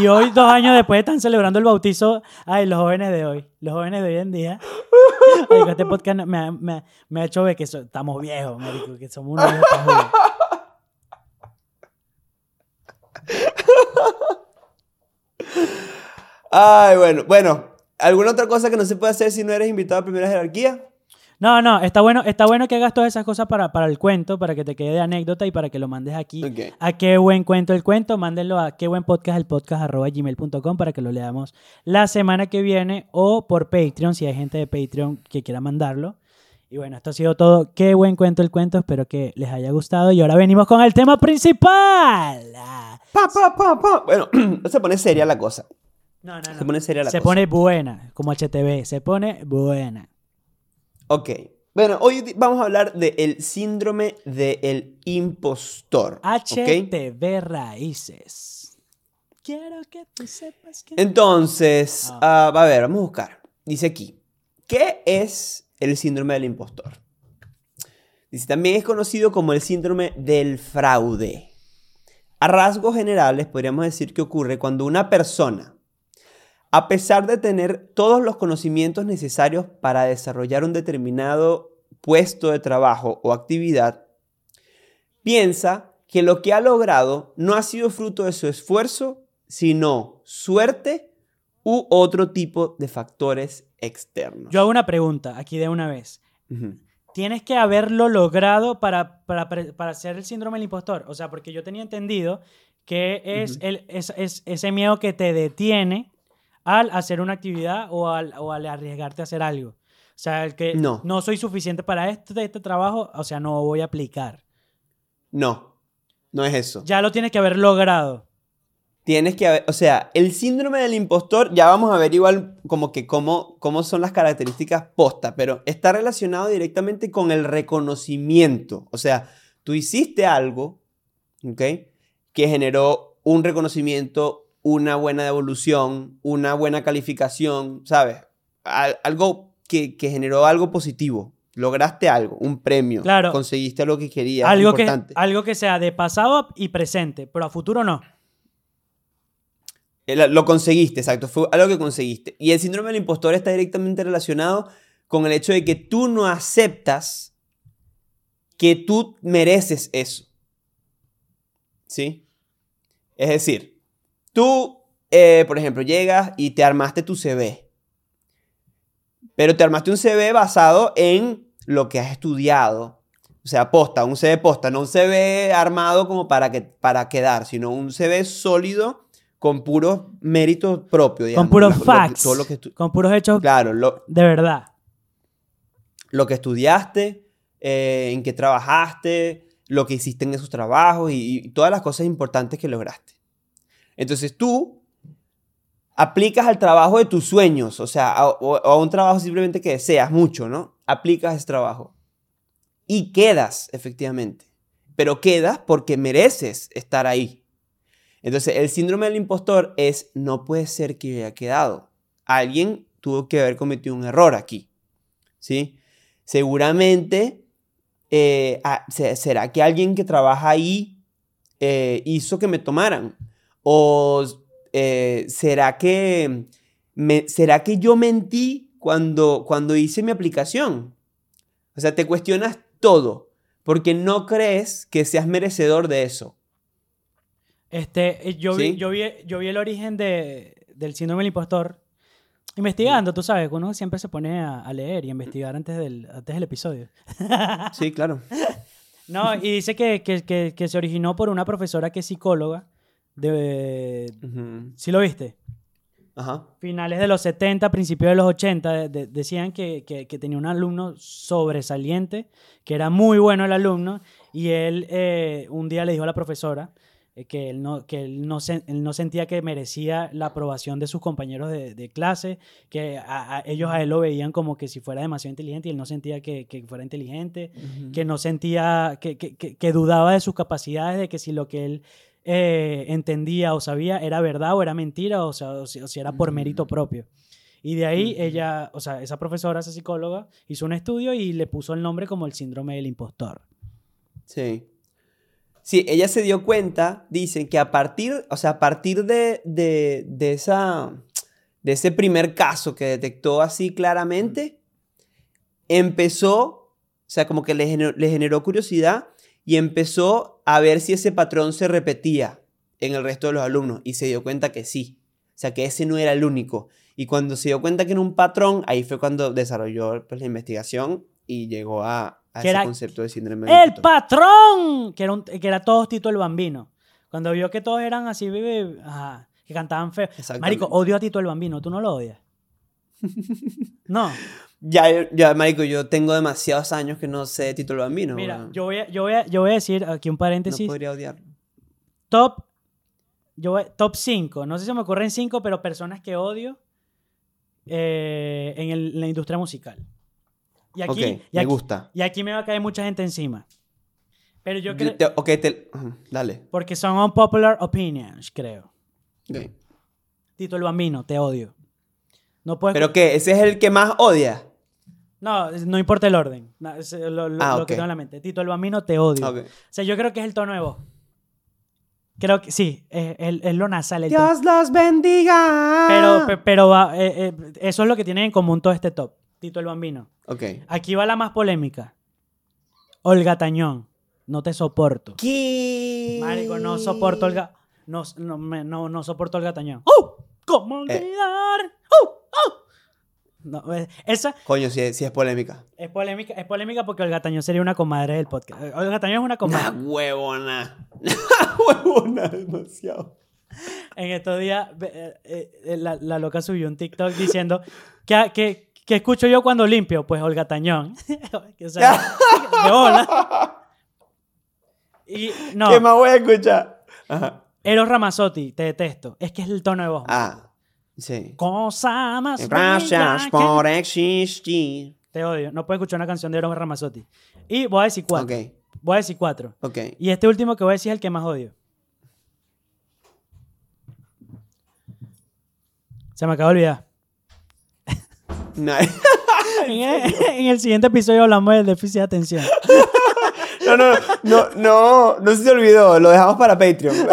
Y hoy, dos años después, están celebrando el bautizo. Ay, los jóvenes de hoy. Los jóvenes de hoy en día. Ay, este podcast me, ha- me ha- me ha hecho ver que so- estamos viejos, marico, que somos unos viejos Ay, bueno, bueno. ¿Alguna otra cosa que no se puede hacer si no eres invitado a primera jerarquía? No, no, está bueno, está bueno que hagas todas esas cosas para, para el cuento, para que te quede de anécdota y para que lo mandes aquí. A qué buen cuento el cuento, mándenlo a qué buen podcast el podcast arroba gmail.com para que lo leamos la semana que viene o por Patreon, si hay gente de Patreon que quiera mandarlo. Y bueno, esto ha sido todo. Qué buen cuento el cuento, espero que les haya gustado. Y ahora venimos con el tema principal. Ah. Pa, pa, pa, pa. Bueno, (clears throat) se pone seria la cosa. No, no, no. Se pone seria la Se cosa. pone buena, como HTV, se pone buena. Ok. Bueno, hoy vamos a hablar del síndrome del impostor. ¿ok? HTV Raíces. Quiero que tú sepas que... Entonces, ah, a ver, vamos a buscar. Dice aquí, ¿qué es el síndrome del impostor? Dice, también es conocido como el síndrome del fraude. A rasgos generales, podríamos decir que ocurre cuando una persona, a pesar de tener todos los conocimientos necesarios para desarrollar un determinado puesto de trabajo o actividad, piensa que lo que ha logrado no ha sido fruto de su esfuerzo, sino suerte u otro tipo de factores externos. Yo hago una pregunta aquí de una vez. Tienes que haberlo logrado para, para, para hacer el síndrome del impostor. O sea, porque yo tenía entendido que es, el, es, es ese miedo que te detiene al hacer una actividad o al, o al arriesgarte a hacer algo. O sea, el que No. soy suficiente para este, este trabajo, o sea, no voy a aplicar. No, no es eso. Ya lo tienes que haber logrado. Tienes que o sea, el síndrome del impostor, ya vamos a ver igual como que cómo, cómo son las características posta, pero está relacionado directamente con el reconocimiento. O sea, tú hiciste algo, ¿ok? Que generó un reconocimiento, una buena devolución, una buena calificación, ¿sabes? Al- algo que, que generó algo positivo. Lograste algo, un premio. Claro. Conseguiste algo que querías. algo, que, importante. algo que sea de pasado y presente, pero a futuro no. El- Lo conseguiste, exacto, fue algo que conseguiste. Y el síndrome del impostor está directamente relacionado con el hecho de que tú no aceptas que tú mereces eso. ¿Sí? Es decir, tú, eh, por ejemplo, llegas y te armaste tu CV. Pero te armaste un CV basado en lo que has estudiado. O sea, posta, un CV posta, no un CV armado como para, que, para quedar, sino un CV sólido con puros méritos propios. digamos, con puros lo- lo- facts. todo lo que con puros hechos claro, de verdad. lo que estudiaste, eh, en qué trabajaste, lo que hiciste en esos trabajos y, y todas las cosas importantes que lograste. Entonces tú aplicas al trabajo de tus sueños, o sea, a, a un trabajo simplemente que deseas mucho, ¿no? Aplicas ese trabajo y quedas, efectivamente. Pero quedas porque mereces estar ahí. Entonces, el síndrome del impostor es, no puede ser que yo haya quedado. Alguien tuvo que haber cometido un error aquí. ¿Sí? Seguramente, eh, ah, se- ¿será que alguien que trabaja ahí eh, hizo que me tomaran? ¿O eh, será que, será que yo mentí cuando, cuando hice mi aplicación? O sea, te cuestionas todo porque no crees que seas merecedor de eso. Este, eh, yo, ¿Sí? vi, yo, vi, yo vi el origen de, del síndrome del impostor investigando, tú sabes, uno siempre se pone a, a leer y a investigar antes del, antes del episodio. (laughs) Sí, claro. No, y dice que, que, que, que se originó por una profesora que es psicóloga de... Ujú. ¿Sí lo viste? Ajá. finales de los 70, principios de los 80, de- de- decían que, que- tenía un alumno sobresaliente, que era muy bueno el alumno, y él eh, un día le dijo a la profesora que, él no, que él, no se- él no sentía que merecía la aprobación de sus compañeros de, de clase, que a- a- ellos a él lo veían como que si fuera demasiado inteligente y él no sentía que, que fuera inteligente, que no sentía, que, que- dudaba de sus capacidades, de que si lo que él eh, entendía o sabía era verdad o era mentira, o, sea, o si, o si era por mérito propio. Y de ahí ella, o sea, esa profesora, esa psicóloga, hizo un estudio y le puso el nombre como el síndrome del impostor. Sí. Sí, ella se dio cuenta, dicen que a partir, o sea, a partir de, de, de esa, de ese primer caso que detectó así claramente, empezó, o sea, como que le generó, le generó curiosidad y empezó a ver si ese patrón se repetía en el resto de los alumnos y se dio cuenta que sí, o sea, que ese no era el único. Y cuando se dio cuenta que era un patrón, ahí fue cuando desarrolló pues, la investigación y llegó a, a ese era concepto de síndrome del ¡El patrón! Que era, un- que era todos Tito el Bambino. Cuando vio que todos eran así, ajá, que cantaban feo. Marico, odio a Tito el Bambino. ¿Tú no lo odias? (laughs) No. Ya, ya, marico, yo tengo demasiados años que no sé título bambino. Mira, yo voy, a, yo, voy a, yo voy a decir aquí un no paréntesis. podría odiarlo. top, yo voy- top 5. No sé si me ocurren 5, pero personas que odio eh, en, el- en la industria musical. Y aquí, y, me gusta. y aquí me va a caer mucha gente encima. Pero yo creo... ok, te- dale. Porque son unpopular opinions, creo. Ok. Tito el Bambino, te odio. No puedes... ¿Pero qué? ¿Ese es el que más odia? No, no importa el orden. no, es, eh, lo, lo- Ah, lo ok. que tengo en la mente. Tito el Bambino, te odio. Ok. O sea, yo creo que es el tono de voz. Creo que sí, es, es- es lo nasal. el. Dios los bendiga. Pero, pe- pero va, eh, eh, eso es lo que tienen en común todo este top. Tito el Bambino. Ok. Aquí va la más polémica. Olga Tañón. No te soporto. ¿Qué? Marico, no soporto Olga. No, no, me- no, no soporto Olga Tañón. ¡Uh! ¿Cómo Eh. olvidar? ¡Uh! ¡Uh! No, eh, esa Coño, sí, es- es polémica. es polémica, es polémica porque Olga Tañón sería una comadre del podcast. Eh, Olga Tañón es una Una comadre. huevona. (laughs) huevona, demasiado. En estos días, ve- eh, eh, la, la loca subió un TikTok diciendo que, que, que escucho yo cuando limpio. Pues Olga Tañón. (laughs) o sea, (laughs) de bola. Y no, ¿Qué más voy a escuchar? Ajá. Eros Ramazzotti, te detesto. Es que es el tono de voz. Ah, sí. Cosa más Gracias que- por existir. Te odio. No puedo escuchar una canción de Eros Ramazzotti. Y voy a decir cuatro. Ok, Voy a decir cuatro. ok. Y este último que voy a decir es el que más odio. Se me acaba de olvidar. No, (laughs) En el, en el siguiente episodio hablamos del déficit de atención. (laughs) no, no, no, no, no se te olvidó. Lo dejamos para Patreon. (laughs)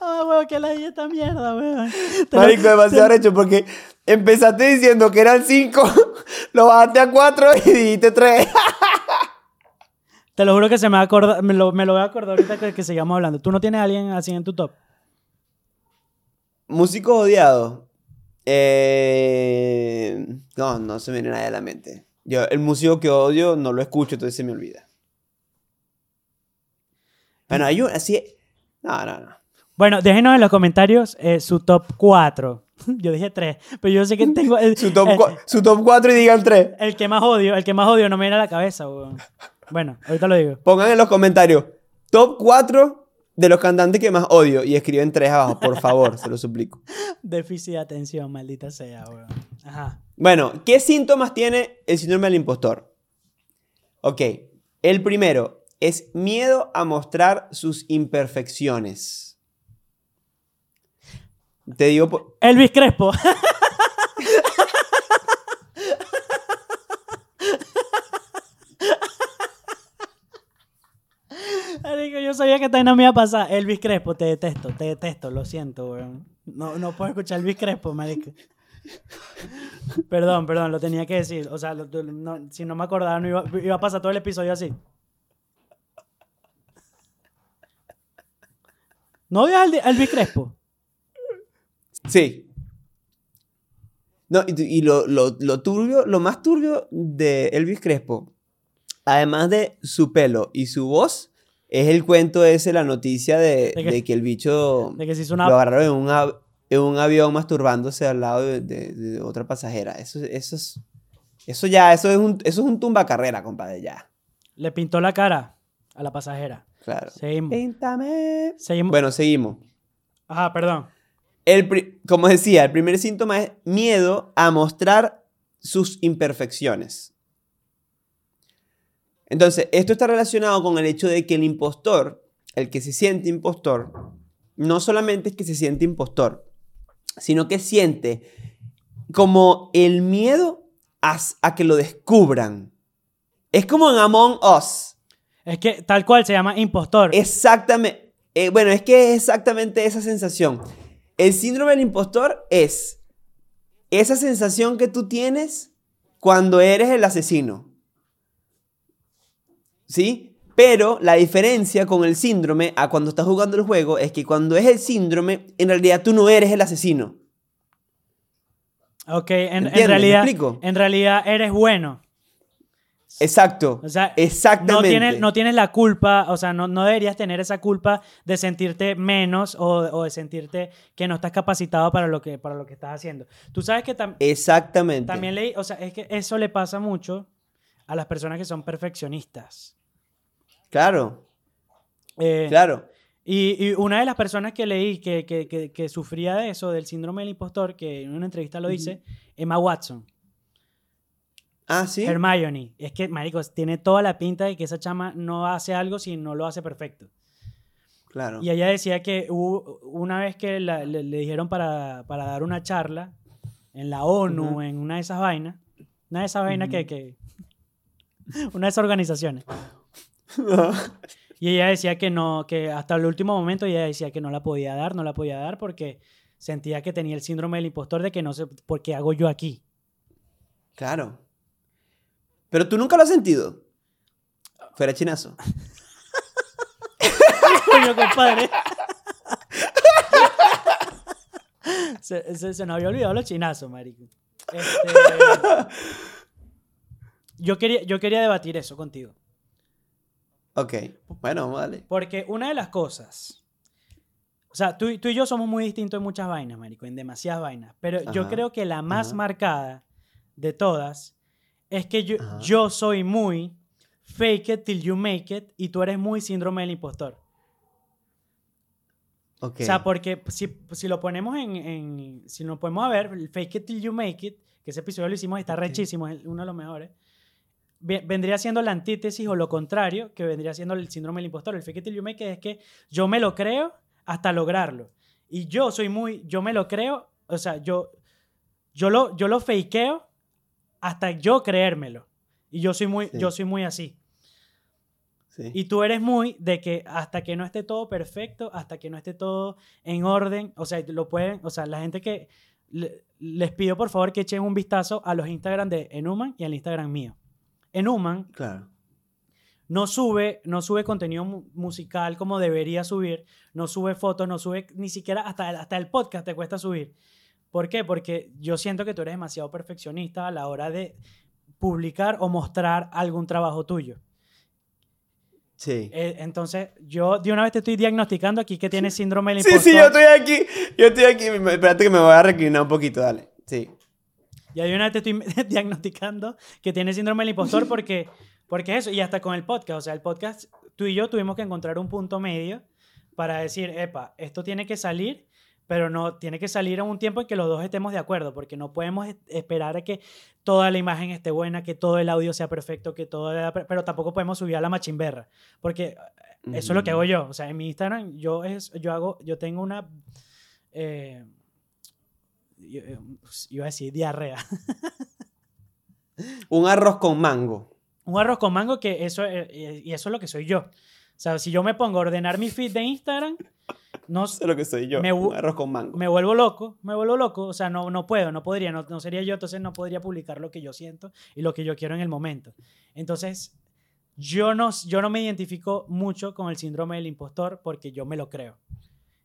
Ah, weón, que la di esta mierda, weón. Lo- Marico, demasiado recho porque empezaste diciendo que eran cinco, lo bajaste a cuatro y dijiste tres. Te lo juro que se me va a acordar, me lo, me lo voy a acordar ahorita que, que sigamos hablando. ¿Tú no tienes a alguien así en tu top? Músico odiado. Eh, no, no se me viene nadie a la mente. Yo, el músico que odio no lo escucho, entonces se me olvida. Bueno, hay un así. No, no, no. Bueno, déjenos en los comentarios eh, su top 4. (laughs) Yo dije 3, pero yo sé que tengo el, Su top, el, cua- su top 4 y digan 3. el que más odio, el que más odio no me viene a la cabeza, weón. Bueno, ahorita lo digo. Pongan en los comentarios top 4 de los cantantes que más odio y escriben 3 abajo, por favor, se lo suplico. (laughs) Déficit de atención, maldita sea, weón. Ajá. Bueno, ¿qué síntomas tiene el síndrome del impostor? Ok, el primero es miedo a mostrar sus imperfecciones. Te digo, Elvis Crespo. (laughs) Marico, yo sabía que esta no me iba a pasar. Elvis Crespo, te detesto, te detesto, lo siento, weón. No, no puedo escuchar Elvis Crespo, marico. Perdón, perdón, lo tenía que decir. O sea, si no me acordaba, no iba, iba a pasar todo el episodio así. ¿No odias a Elvis Crespo? sí. No, y, y lo, lo- lo turbio, lo más turbio de Elvis Crespo, además de su pelo y su voz, es el cuento ese, la noticia de, ¿De qué? de que el bicho De que se hizo lo agarraron en un, av- en un avión masturbándose al lado de, otra pasajera. Eso, eso es. Eso ya, eso es un, eso es un tumba carrera, compadre, ya. Le pintó la cara a la pasajera. Claro. Seguimos. Píntame. Seguimos. Bueno, seguimos. Ajá, perdón. El como decía, el primer síntoma es miedo a mostrar sus imperfecciones. Entonces, esto está relacionado con el hecho de que el impostor, el que se siente impostor, no solamente es que se siente impostor, sino que siente como el miedo a, que lo descubran. Es como en Among Us. Es que tal cual se llama impostor. Exactamente. eh, bueno, es que es exactamente esa sensación. El síndrome del impostor es esa sensación que tú tienes cuando eres el asesino. ¿Sí? Pero la diferencia con el síndrome a cuando estás jugando el juego es que cuando es el síndrome, en realidad tú no eres el asesino. Ok, en, en ¿Entiendes? ¿Me realidad, explico? en realidad eres bueno. Exacto. O sea, Exactamente. no tienes, no tienes la culpa, o sea, no, no deberías tener esa culpa de sentirte menos o, o de sentirte que no estás capacitado para lo que, para lo que estás haciendo. Tú sabes que tam- Exactamente. también leí, o sea, es que eso le pasa mucho a las personas que son perfeccionistas. Claro, Eh, claro. Y, y una de las personas que leí que, que, que, que sufría de eso, del síndrome del impostor, que en una entrevista lo dice, Emma Watson. Ah, sí. Hermione. Es que, marico, tiene toda la pinta de que esa chama no hace algo si no lo hace perfecto. Claro. Y ella decía que hubo una vez que la- le, le dijeron para, para dar una charla en la ONU, en una de esas vainas, una de esas vainas Ujú. que- (laughs) Una de esas organizaciones. Y ella decía que no, que hasta el último momento ella decía que no la podía dar, no la podía dar porque sentía que tenía el síndrome del impostor de que no sé por qué hago yo aquí. Claro. Pero tú nunca lo has sentido. Fuera chinazo. Coño, compadre. se, se- se nos había olvidado los chinazos, marico. Este, yo, quería, yo quería debatir eso contigo. Ok. Bueno, darle. Porque una de las cosas. O sea, tú, y- tú y yo somos muy distintos en muchas vainas, marico, en demasiadas vainas. Pero yo creo que la más ajá. marcada de todas es que yo, Ajá. yo soy muy fake it till you make it y tú eres muy síndrome del impostor. Ok. O sea, porque si, si lo ponemos en, en- Si lo podemos ver, el Fake It Till You Make It, que ese episodio lo hicimos está rechísimo, es uno de los mejores. Ve- Vendría siendo la antítesis o lo contrario, que vendría siendo el síndrome del impostor. El fake it till you make it es que yo me lo creo hasta lograrlo. Y yo soy muy, yo me lo creo, o sea, yo, yo lo, yo lo fakeo hasta yo creérmelo. Y yo soy muy, Sí. yo soy muy así. Sí. Y tú eres muy de que hasta que no esté todo perfecto, hasta que no esté todo en orden, o sea, lo pueden, o sea, la gente que le- les pido por favor que echen un vistazo a los Instagram de Enuman y al Instagram mío. Enuman Claro. no sube, no sube contenido mu- musical como debería subir, no sube fotos, no sube ni siquiera hasta, el- hasta el podcast te cuesta subir. ¿Por qué? Porque yo siento que tú eres demasiado perfeccionista a la hora de publicar o mostrar algún trabajo tuyo. Sí. Eh, entonces, yo de una vez te estoy diagnosticando aquí que tienes síndrome del Sí, impostor. sí, yo estoy aquí. Yo estoy aquí. Espérate que me voy a reclinar un poquito, dale. Sí. Ya de una vez te estoy (laughs) diagnosticando que tienes síndrome del impostor (laughs) porque, porque eso, y hasta con el podcast, o sea, el podcast, tú y yo tuvimos que encontrar un punto medio para decir, epa, esto tiene que salir, pero no tiene que salir en un tiempo en que los dos estemos de acuerdo, porque no podemos es- esperar a que toda la imagen esté buena, que todo el audio sea perfecto, que todo, la- pero tampoco podemos subir a la machimberra, porque eso es lo que hago yo, o sea, en mi Instagram yo, es, yo hago, yo tengo una... eh, eh, iba a decir diarrea. Un arroz con mango. Un arroz con mango que eso, eh, eh, y eso es lo que soy yo. O sea, si yo me pongo a ordenar mi feed de Instagram, no, es lo que soy yo. Me Un arroz con mango. me vuelvo loco, me vuelvo loco. O sea, no, no puedo, no podría, no, no sería yo, entonces no podría publicar lo que yo siento y lo que yo quiero en el momento. Entonces, yo no, yo no me identifico mucho con el síndrome del impostor porque yo me lo creo.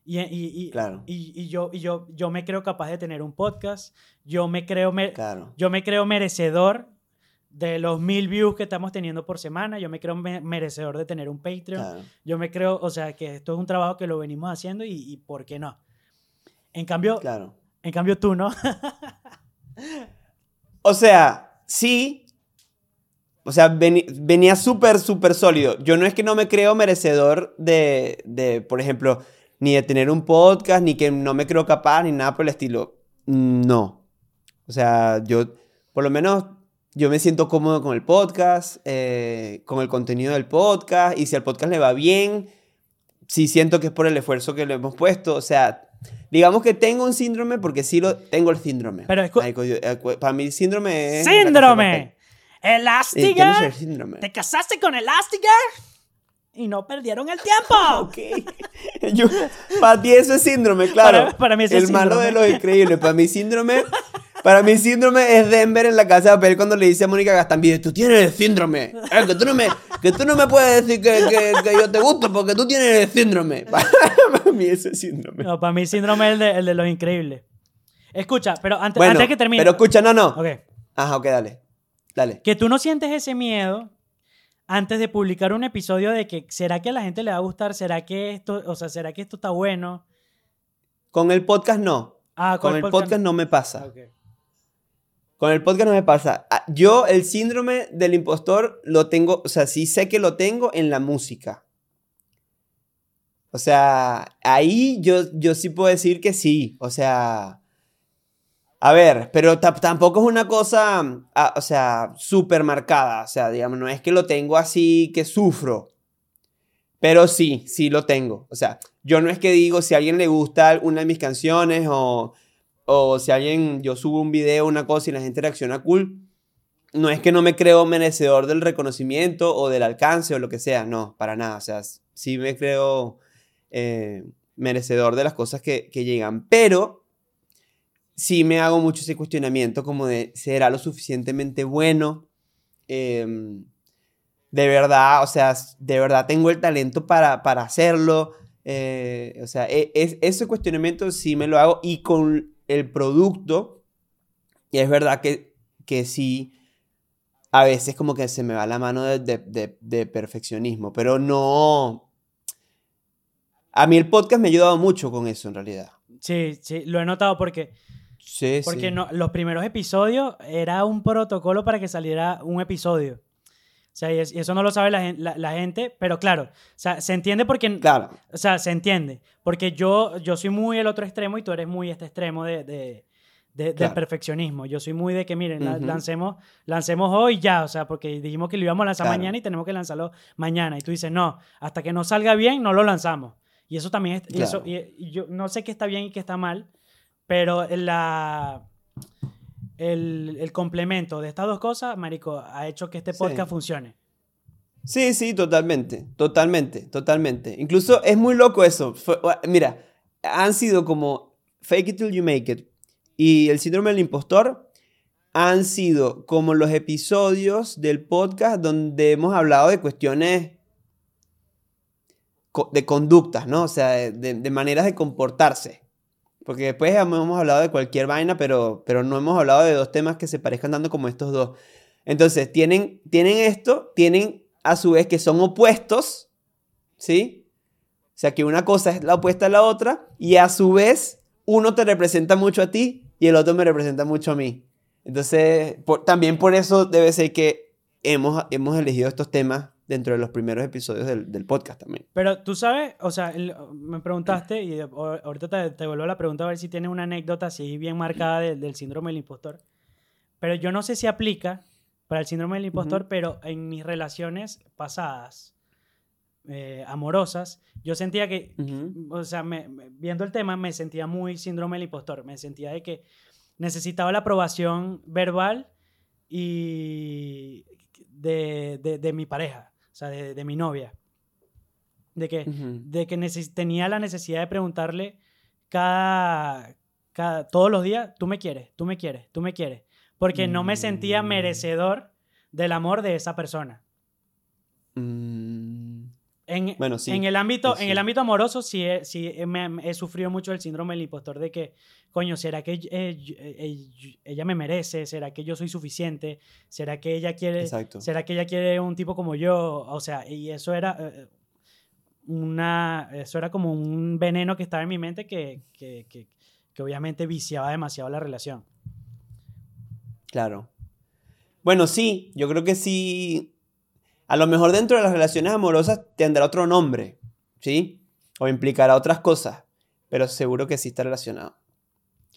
Y, y, y, Claro. y, y yo, y yo, yo me creo capaz de tener un podcast, yo me creo, me- Claro. yo me creo merecedor de los mil views que estamos teniendo por semana. Yo me creo me- merecedor de tener un Patreon. Claro. Yo me creo, o sea, que esto es un trabajo que lo venimos haciendo y, y ¿por qué no? En cambio, Claro. en cambio tú no. (laughs) O sea, sí. O sea, venía súper, súper sólido. Yo no es que no me creo merecedor de, de, por ejemplo, ni de tener un podcast, ni que no me creo capaz, ni nada por el estilo. No. O sea, yo, por lo menos, yo me siento cómodo con el podcast, eh, con el contenido del podcast, y si al podcast le va bien, sí siento que es por el esfuerzo que le hemos puesto. O sea, digamos que tengo un síndrome porque sí lo tengo el síndrome. Pero eh, para mí el síndrome es... ¡Síndrome! papel. Sí, tienes el ¡Elástiga! síndrome. ¿Te casaste con Elástiga? Y no perdieron el (laughs) tiempo. Ok. Yo- para ti eso es síndrome, claro. Para- para mí eso es El malo síndrome. de los increíbles. Para mí síndrome... Para mí síndrome es Denver en la casa de papel cuando le dice a Mónica Gastambide, tú tienes el síndrome. Eh, que, tú no me, que tú no me puedes decir que, que- que yo te gusto porque tú tienes el síndrome. (laughs) Para mí eso es síndrome. No, para mí síndrome es el de, el de los increíbles. Escucha, pero antes, Bueno, antes que termine. pero escucha, no, no. Ok. Ajá, ok, dale. Dale. Que tú no sientes ese miedo antes de publicar un episodio de que será que a la gente le va a gustar, será que esto, o sea, será que esto está bueno. Con el podcast no. Ah, Con el podcast no me pasa. Con el podcast no me pasa. Yo el síndrome del impostor lo tengo, o sea, sí sé que lo tengo en la música. O sea, ahí yo, yo sí puedo decir que sí. O sea, a ver, pero ta- tampoco es una cosa, ah, o sea, súper marcada. O sea, digamos, no es que lo tengo así que sufro. Pero sí, sí lo tengo. O sea, yo no es que digo si a alguien le gusta una de mis canciones o, o si alguien, yo subo un video, una cosa y la gente reacciona cool. No es que no me creo merecedor del reconocimiento o del alcance o lo que sea. No, para nada. O sea, sí me creo eh, merecedor de las cosas que llegan. Pero sí me hago mucho ese cuestionamiento como de, ¿será lo suficientemente bueno? Em, de verdad, o sea, de verdad tengo el talento para, para hacerlo. Eh, o sea, e- es- ese cuestionamiento sí me lo hago y con el producto, y es verdad que, que sí, a veces como que se me va la mano de, de- de- de perfeccionismo, pero no... A mí el podcast me ha ayudado mucho con eso en realidad. Sí, sí, lo he notado porque, Sí, porque sí. no, los primeros episodios era un protocolo para que saliera un episodio. O sea, y es- y eso no lo sabe la, la- la gente, pero claro, o sea, se entiende porque... Claro, O sea, se entiende. Porque yo, yo soy muy el otro extremo y tú eres muy este extremo de, de- de- del Claro. perfeccionismo. Yo soy muy de que, miren, la- Ujú. lancemos, lancemos hoy ya. O sea, porque dijimos que lo íbamos a lanzar Claro. mañana y tenemos que lanzarlo mañana. Y tú dices, no, hasta que no salga bien, no lo lanzamos. Y eso también es... y eso- Claro. y- y yo no sé qué está bien y qué está mal, pero la... El, el complemento de estas dos cosas, Marico, ha hecho que este Sí. podcast funcione. Sí, sí, totalmente, totalmente, totalmente. Incluso es muy loco eso. Fue- mira, han sido como Fake It Till You Make It y El Síndrome del Impostor han sido como los episodios del podcast donde hemos hablado de cuestiones de conductas, ¿no? O sea, de maneras de comportarse. Porque después hemos hablado de cualquier vaina, pero, pero no hemos hablado de dos temas que se parezcan tanto como estos dos. Entonces, tienen, tienen esto, tienen a su vez que son opuestos, ¿sí? O sea, que una cosa es la opuesta a la otra y a su vez uno te representa mucho a ti y el otro me representa mucho a mí. Entonces, por- también por eso debe ser que hemos, hemos elegido estos temas dentro de los primeros episodios del, del podcast también. Pero tú sabes, o sea, el- me preguntaste y ahorita te, te vuelvo la pregunta a ver si tienes una anécdota así bien marcada del, del síndrome del impostor. Pero yo no sé si aplica para el síndrome del impostor, Ujú. pero en mis relaciones pasadas, eh, amorosas, yo sentía que, Ujú. o sea, me- me- viendo el tema, me sentía muy síndrome del impostor. Me sentía de que necesitaba la aprobación verbal y de, de- de mi pareja, o sea, de, de mi novia. De que, de que tenía la necesidad de preguntarle cada, cada, todos los días, tú me quieres, tú me quieres, tú me quieres. Porque no me sentía Mm. merecedor del amor de esa persona. Mm, En, Bueno, sí. en el ámbito, Sí, en el ámbito amoroso sí, he, sí he- me, me- he sufrido mucho el síndrome del impostor de que, coño, ¿será que eh, eh, ella me merece? ¿Será que yo soy suficiente? ¿Será que ella quiere, Exacto. ¿será que ella quiere un tipo como yo? O sea, y eso era eh, una, eso era como un veneno que estaba en mi mente que, que, que- que obviamente viciaba demasiado la relación. Claro. Bueno, sí, yo creo que sí. A lo mejor dentro de las relaciones amorosas tendrá otro nombre, ¿sí? O implicará otras cosas, pero seguro que sí está relacionado.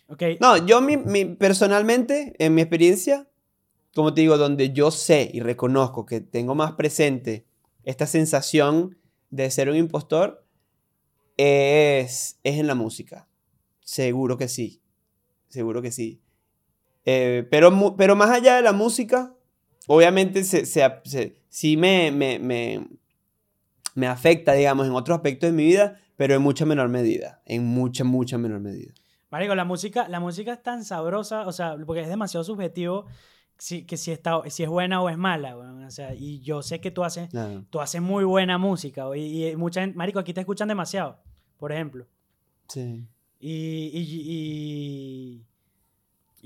¿Ok? No, yo mi- mi- personalmente, en mi experiencia, como te digo, donde yo sé y reconozco que tengo más presente esta sensación de ser un impostor, es, es en la música. Seguro que sí. Seguro que sí. Eh, pero, pero más allá de la música, obviamente se, se- se- sí me, me, me- me afecta, digamos, en otros aspectos de mi vida, pero en mucha menor medida, en mucha, mucha menor medida. Marico, la música, la música es tan sabrosa, o sea, porque es demasiado subjetivo si, que si, está, si es buena o es mala. O sea, y yo sé que tú haces, Claro. tú haces muy buena música, y, y mucha gente, Marico, aquí te escuchan demasiado, por ejemplo. Sí. Y, y, y,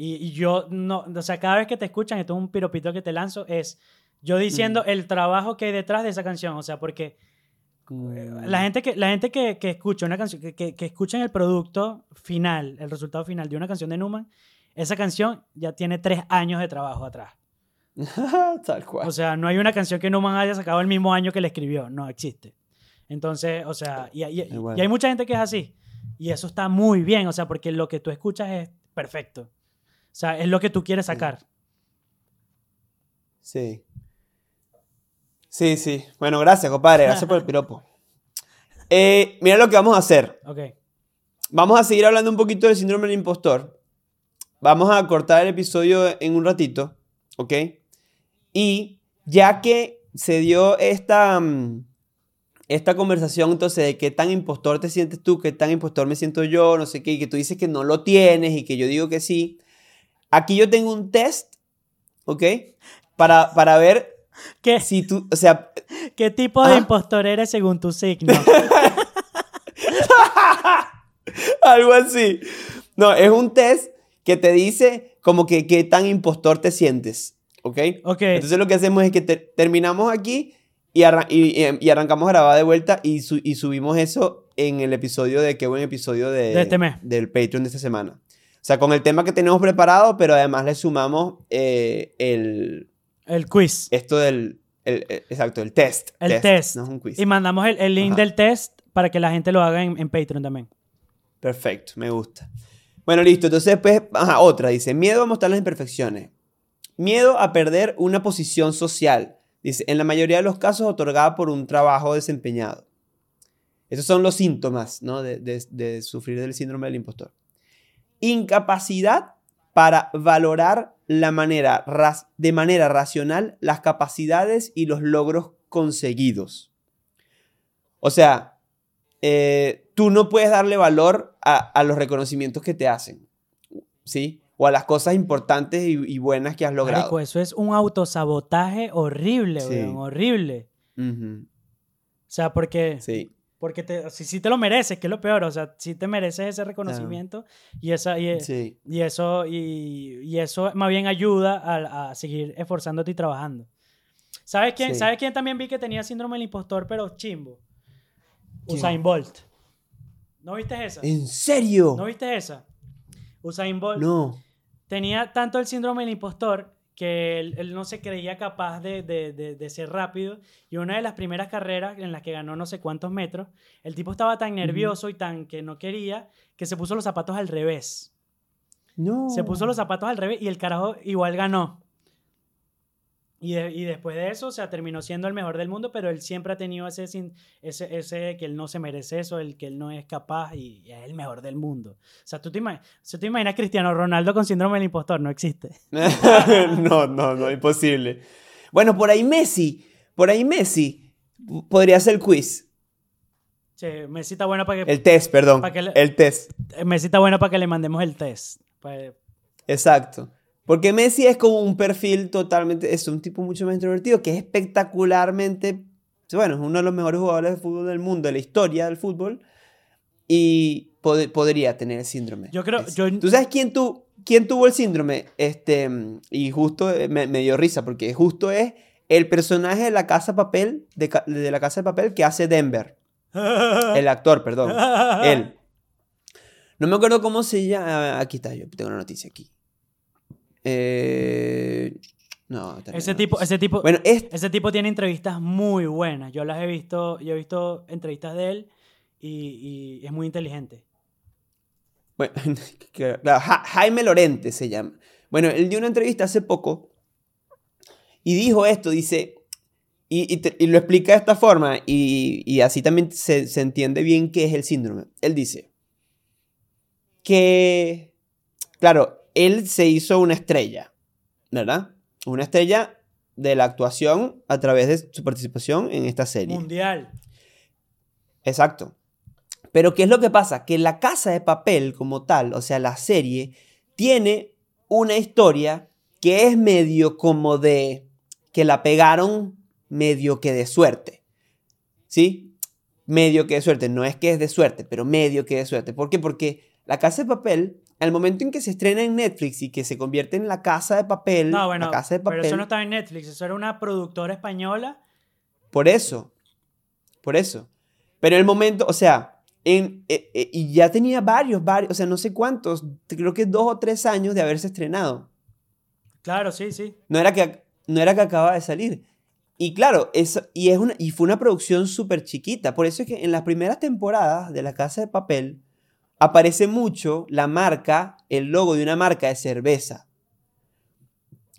y- y yo, no, o sea, cada vez que te escuchan, esto es un piropito que te lanzo, es yo diciendo el trabajo que hay detrás de esa canción, o sea, porque Mm. la gente que, la gente que, que escucha una canción, que, que, que escuchan el producto final, el resultado final de una canción de Numan, esa canción ya tiene tres años de trabajo atrás. (laughs) Tal cual. O sea, no hay una canción que Numan haya sacado el mismo año que le escribió, no existe. Entonces, o sea, y, y- y hay mucha gente que es así. Y eso está muy bien, o sea, porque lo que tú escuchas es perfecto. O sea, es lo que tú quieres sacar. Sí. Sí, sí. Bueno, gracias, compadre. Gracias por el (laughs) piropo. Eh, mira lo que vamos a hacer. Ok. Vamos a seguir hablando un poquito del síndrome del impostor. Vamos a cortar el episodio en un ratito, ¿ok? Y ya que se dio esta, mm, esta conversación entonces de qué tan impostor te sientes tú, qué tan impostor me siento yo, no sé qué, y que tú dices que no lo tienes y que yo digo que sí, aquí yo tengo un test, ¿ok? Para, para ver ¿Qué, si tú, o sea, qué tipo de Ah. impostor eres según tu signo? (laughs) Algo así. No, es un test que te dice como que qué tan impostor te sientes. ¿Ok? Ok. Entonces lo que hacemos es que te- terminamos aquí y, arran- y- y- y arrancamos a grabar de vuelta y, su- y subimos eso en el episodio de qué buen episodio de, De este mes. del Patreon de esta semana. O sea, con el tema que tenemos preparado, pero además le sumamos eh, el, El quiz. esto del, el- el- exacto, el test. El test. No es un quiz. Y mandamos el, el link Ajá. del test para que la gente lo haga en, en Patreon también. Perfecto, me gusta. Bueno, listo. Entonces, pues, ajá, otra dice: miedo a mostrar las imperfecciones. Miedo a perder una posición social. Dice: en la mayoría de los casos, otorgada por un trabajo desempeñado. Esos son los síntomas, ¿no? De, de- de sufrir del síndrome del impostor. Incapacidad para valorar la manera, de manera racional las capacidades y los logros conseguidos. O sea, eh, tú no puedes darle valor a, a los reconocimientos que te hacen, ¿sí? O a las cosas importantes y, y buenas que has logrado. Marico, eso es un autosabotaje horrible, Sí. weón, horrible. O sea, porque, Sí, porque te, si, si te lo mereces, que es lo peor, o sea, si te mereces ese reconocimiento y, esa, y, sí. y eso, y, y eso más bien ayuda a, a seguir esforzándote y trabajando. ¿Sabes quién, Sí. ¿Sabes quién también vi que tenía síndrome del impostor, pero chimbo? ¿Quién? Usain Bolt. ¿No viste esa? ¿En serio? ¿No viste esa? Usain Bolt No. tenía tanto el síndrome del impostor que él, él no se creía capaz de, de- de- de ser rápido. Y una de las primeras carreras en las que ganó no sé cuántos metros, el tipo estaba tan nervioso y tan que no quería que se puso los zapatos al revés. No. Se puso los zapatos al revés y el carajo igual ganó. Y, de- y después de eso, o sea, terminó siendo el mejor del mundo, pero él siempre ha tenido ese, ese, ese que él no se merece eso, el que él no es capaz y, y es el mejor del mundo. O sea, tú te, ima- o sea, tú te imaginas a Cristiano Ronaldo con síndrome del impostor, no existe. (laughs) no, no, no, imposible. Bueno, por ahí Messi, por ahí Messi podría ser el quiz. Sí, Messi está bueno para que, El test, perdón. Que le- El test. Messi está bueno para que le mandemos el test. Pa- Exacto. Porque Messi es como un perfil totalmente, es un tipo mucho más introvertido, que es espectacularmente, bueno, es uno de los mejores jugadores de fútbol del mundo, de la historia del fútbol, y pod- podría tener el síndrome. Yo creo- yo- ¿Tú sabes quién, tu- quién tuvo el síndrome? Este, y justo eh, me, me dio risa, porque justo es el personaje de la Casa Papel, de, de la Casa de Papel que hace Denver. (laughs) El actor, perdón. (laughs) Él. No me acuerdo cómo se llama. Aquí está, yo tengo una noticia aquí. Eh, no, Ese tipo, ese tipo, Bueno, este. ese tipo tiene entrevistas muy buenas. Yo las he visto, yo he visto entrevistas de él y, y es muy inteligente. Bueno, (laughs) que- claro, Ja- Jaime Lorente se llama. Bueno, él dio una entrevista hace poco y dijo esto, dice, y, y te- y lo explica de esta forma, y, y así también se, se entiende bien qué es el síndrome. Él dice que, claro, él se hizo una estrella, ¿verdad? Una estrella de la actuación a través de su participación en esta serie. Mundial. Exacto. Pero ¿qué es lo que pasa? Que la casa de papel como tal, o sea, la serie, tiene una historia que es medio como de que la pegaron medio que de suerte. ¿Sí? Medio que de suerte. No es que es de suerte, pero medio que de suerte. ¿Por qué? Porque la casa de papel, al momento en que se estrena en Netflix y que se convierte en la casa de papel, No, bueno, la casa de papel, pero eso no estaba en Netflix, eso era una productora española. por eso, por eso. Pero en el momento, o sea, en, eh, eh, y ya tenía varios, varios, o sea, no sé cuántos, creo que dos o tres años de haberse estrenado. Claro, sí, sí. No era que, no era que acababa de salir. Y claro, eso, y, es una, y fue una producción súper chiquita. Por eso es que en las primeras temporadas de La Casa de Papel aparece mucho la marca, el logo de una marca de cerveza.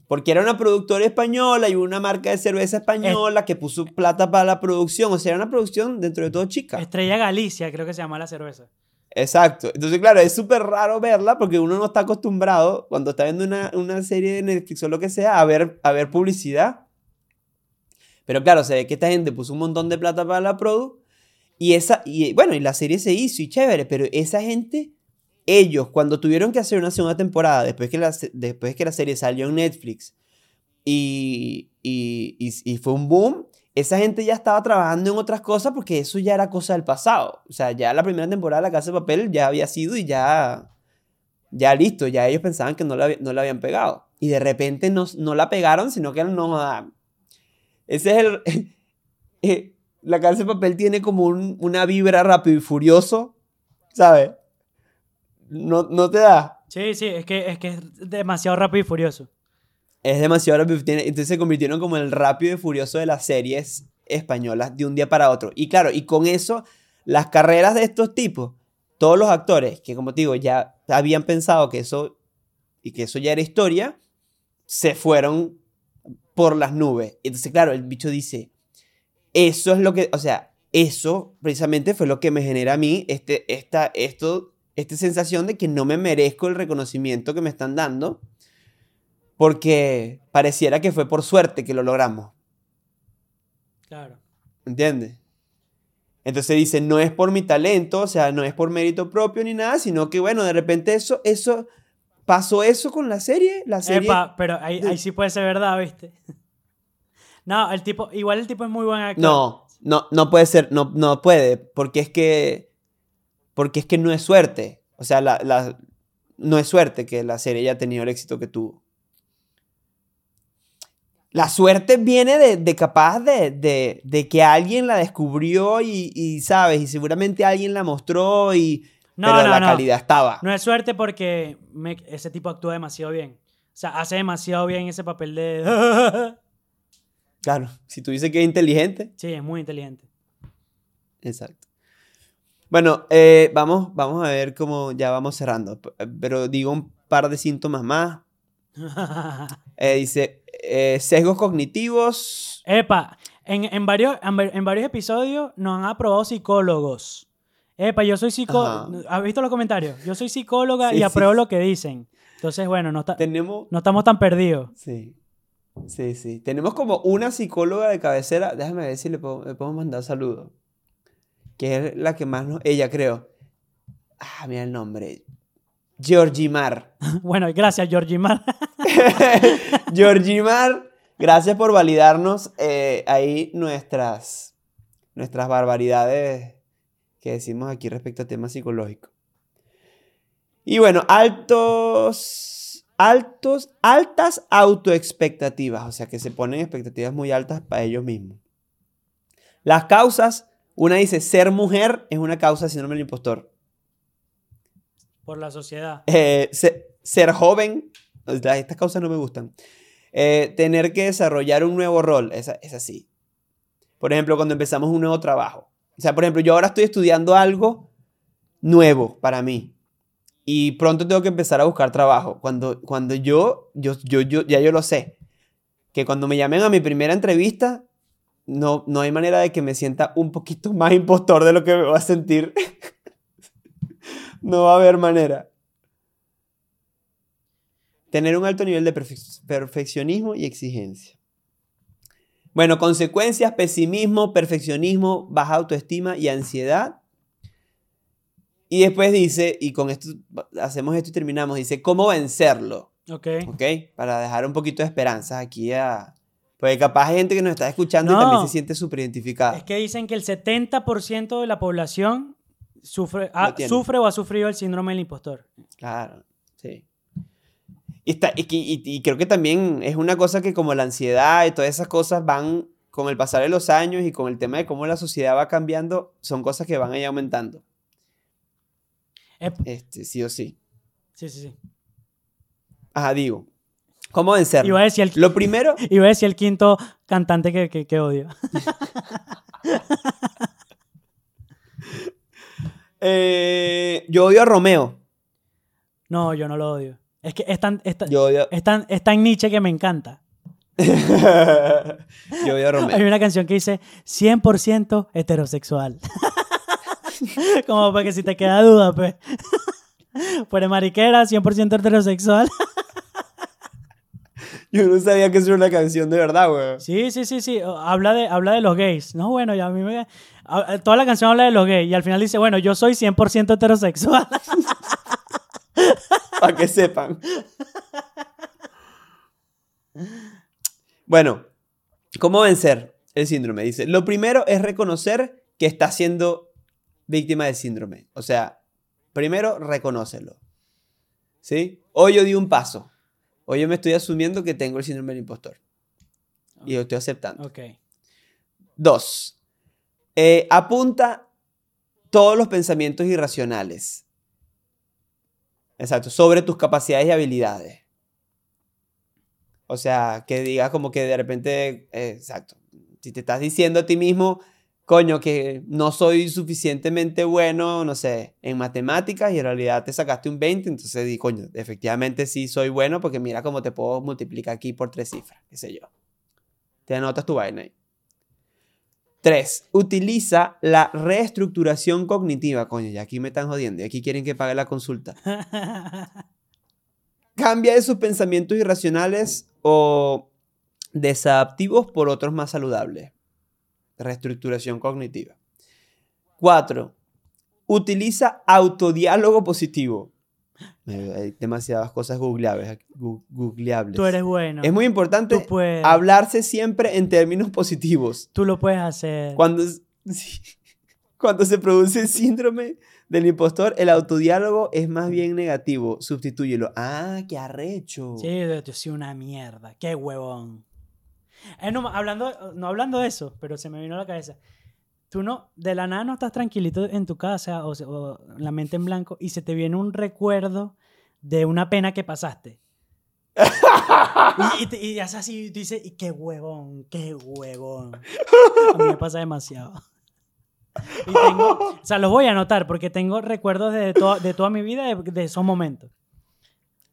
Porque era una productora española y una marca de cerveza española que puso plata para la producción. O sea, era una producción dentro de todo chica. Estrella Galicia, creo que se llama la cerveza. Exacto. Entonces, claro, es súper raro verla porque uno no está acostumbrado, cuando está viendo una, una serie de Netflix o lo que sea, a ver, a ver publicidad. Pero claro, se ve que esta gente puso un montón de plata para la produ. Y esa, y bueno, y la serie se hizo y chévere, pero esa gente, ellos, cuando tuvieron que hacer una segunda temporada, después que la, después que la serie salió en Netflix y, y, y- y fue un boom, esa gente ya estaba trabajando en otras cosas porque eso ya era cosa del pasado. O sea, ya la primera temporada de La Casa de Papel ya había sido y ya, ya listo, ya ellos pensaban que no la, no la habían pegado. Y de repente no, no la pegaron, sino que no... ah, Ese es el... (laughs) la Casa de Papel tiene como un- una vibra rápido y furioso, ¿sabes? No, no te da. Sí, sí, es que, es que es demasiado rápido y furioso. Es demasiado rápido. Entonces se convirtieron como el rápido y furioso de las series españolas de un día para otro. Y claro, y con eso, las carreras de estos tipos, todos los actores que, como te digo, ya habían pensado que eso, y que eso ya era historia, se fueron por las nubes. Entonces, claro, el bicho dice, eso es lo que, o sea, eso precisamente fue lo que me genera a mí este, esta, esto, esta sensación de que no me merezco el reconocimiento que me están dando porque pareciera que fue por suerte que lo logramos, Claro. ¿entiendes? Entonces dice, no es por mi talento, o sea, no es por mérito propio ni nada, sino que bueno, de repente eso, eso, pasó eso con la serie, la serie... Epa, pero ahí, ahí sí puede ser verdad, ¿viste? No, el tipo, igual el tipo es muy buen actor. No, no, no puede ser, no, no puede, porque es que, porque es que no es suerte, o sea, la, la- no es suerte que la serie haya tenido el éxito que tuvo. La suerte viene de, de capaz de, de, de que alguien la descubrió y, y, ¿sabes? Y seguramente alguien la mostró y... No, pero no, la no. calidad estaba. No es suerte porque me- ese tipo actúa demasiado bien. O sea, hace demasiado bien ese papel de... (laughs) Claro, si tú dices que es inteligente. sí, es muy inteligente. Exacto. Bueno, eh, vamos, vamos a ver cómo ya vamos cerrando. Pero digo un par de síntomas más. (laughs) Eh, dice, eh, sesgos cognitivos. Epa, en, en, varios, en, va- en varios episodios nos han aprobado psicólogos. Epa, yo soy psicóloga. ¿Has visto los comentarios? Yo soy psicóloga Sí, y sí. apruebo lo que dicen. Entonces, bueno, no, está- Tenemos... no estamos tan perdidos. Sí, sí, sí. Tenemos como una psicóloga de cabecera. Déjame ver si le puedo, le puedo mandar saludos. Que es la que más nos... Ella, creo. Ah, mira el nombre. Georgimar. (laughs) Bueno, gracias, Georgie Mar. (laughs) Georgimar, gracias por validarnos eh, ahí nuestras, nuestras barbaridades que decimos aquí respecto a temas psicológicos. Y bueno, altos, altos, altas autoexpectativas, o sea que se ponen expectativas muy altas para ellos mismos. Las causas, una dice, ser mujer es una causa de síndrome del impostor. Por la sociedad. Eh, se- ser joven, estas causas no me gustan. Eh, tener que desarrollar un nuevo rol, es así. Por ejemplo, cuando empezamos un nuevo trabajo. O sea, por ejemplo, yo ahora estoy estudiando algo nuevo para mí. Y pronto tengo que empezar a buscar trabajo. Cuando, cuando yo, yo, yo, yo, ya yo lo sé. Que cuando me llamen a mi primera entrevista, no, no hay manera de que me sienta un poquito (laughs) más impostor de lo que me voy a sentir. (laughs) no va a haber manera. Tener un alto nivel de perfe- perfeccionismo y exigencia. Bueno, consecuencias, pesimismo, perfeccionismo, baja autoestima y ansiedad. Y después dice, y con esto hacemos esto y terminamos, dice, ¿cómo vencerlo? Ok. ¿Ok? Para dejar un poquito de esperanza aquí a... Porque capaz hay gente que nos está escuchando y No. también se siente súper identificada. Es que dicen que el 70% de la población sufre, ha- tiene. sufre o ha sufrido el síndrome del impostor. Claro, sí. Y, está- y y- y creo que también es una cosa que como la ansiedad y todas esas cosas van con el pasar de los años y con el tema de cómo la sociedad va cambiando, son cosas que van ahí aumentando. Ep- Este, sí o sí. Sí, sí, sí. Ajá, digo. ¿Cómo vencerlo? Iba a decir el, Lo primero, (laughs) iba a decir el quinto cantante que, que, que odio. (laughs) eh, yo odio a Romeo. No, yo no lo odio. Es que es tan, es tan, Yo odio, es tan, es tan Nietzsche que me encanta. (laughs) yo odio a Hay Romeo. una canción que dice 100% heterosexual. (laughs) Como para que si te queda duda, pues. (laughs) Fuera mariquera, 100% heterosexual. (laughs) Yo no sabía que eso era una canción de verdad, güey. Sí, sí, sí, sí. Habla de, habla de los gays. No, bueno, ya a mí me... Toda la canción habla de los gays y al final dice, bueno, yo soy 100% heterosexual. Para que sepan. Bueno, ¿cómo vencer el síndrome? Dice, lo primero es reconocer que estás siendo víctima del síndrome. O sea, primero reconócelo. ¿Sí? Hoy yo di un paso. Hoy yo me estoy asumiendo que tengo el síndrome del impostor. Y lo estoy aceptando. ok. Dos, eh, apunta todos los pensamientos irracionales. Exacto, sobre tus capacidades y habilidades. O sea, que digas como que de repente, eh, exacto, si te estás diciendo a ti mismo, coño, que no soy suficientemente bueno, no sé, en matemáticas y en realidad te sacaste un 20, entonces di, coño, efectivamente sí soy bueno porque mira cómo te puedo multiplicar aquí por tres cifras, qué sé yo. Te anotas tu vaina ahí. 3. Utiliza la reestructuración cognitiva. Coño, ya aquí me están jodiendo y aquí quieren que pague la consulta. (laughs) Cambia esos pensamientos irracionales o desadaptivos por otros más saludables. Reestructuración cognitiva. 4. Utiliza autodiálogo positivo. Hay demasiadas cosas googleables. googleables. Tú eres bueno. Es muy importante hablarse siempre en términos positivos. Tú lo puedes hacer. Cuando, (laughs) cuando se produce el síndrome del impostor, el autodiálogo es más bien negativo. Sustitúyelo. Ah, qué arrecho. Sí, yo soy una mierda. Qué huevón. Eh, no, hablando, no hablando de eso, pero se me vino a la cabeza. Tú no, de la nada no estás tranquilito en tu casa o, o la mente en blanco y se te viene un recuerdo de una pena que pasaste. y, y, y haces así y dices, "Y qué huevón, qué huevón. A mí me pasa demasiado. Y tengo, o sea, los voy a anotar porque tengo recuerdos de, to- de toda mi vida de, de esos momentos.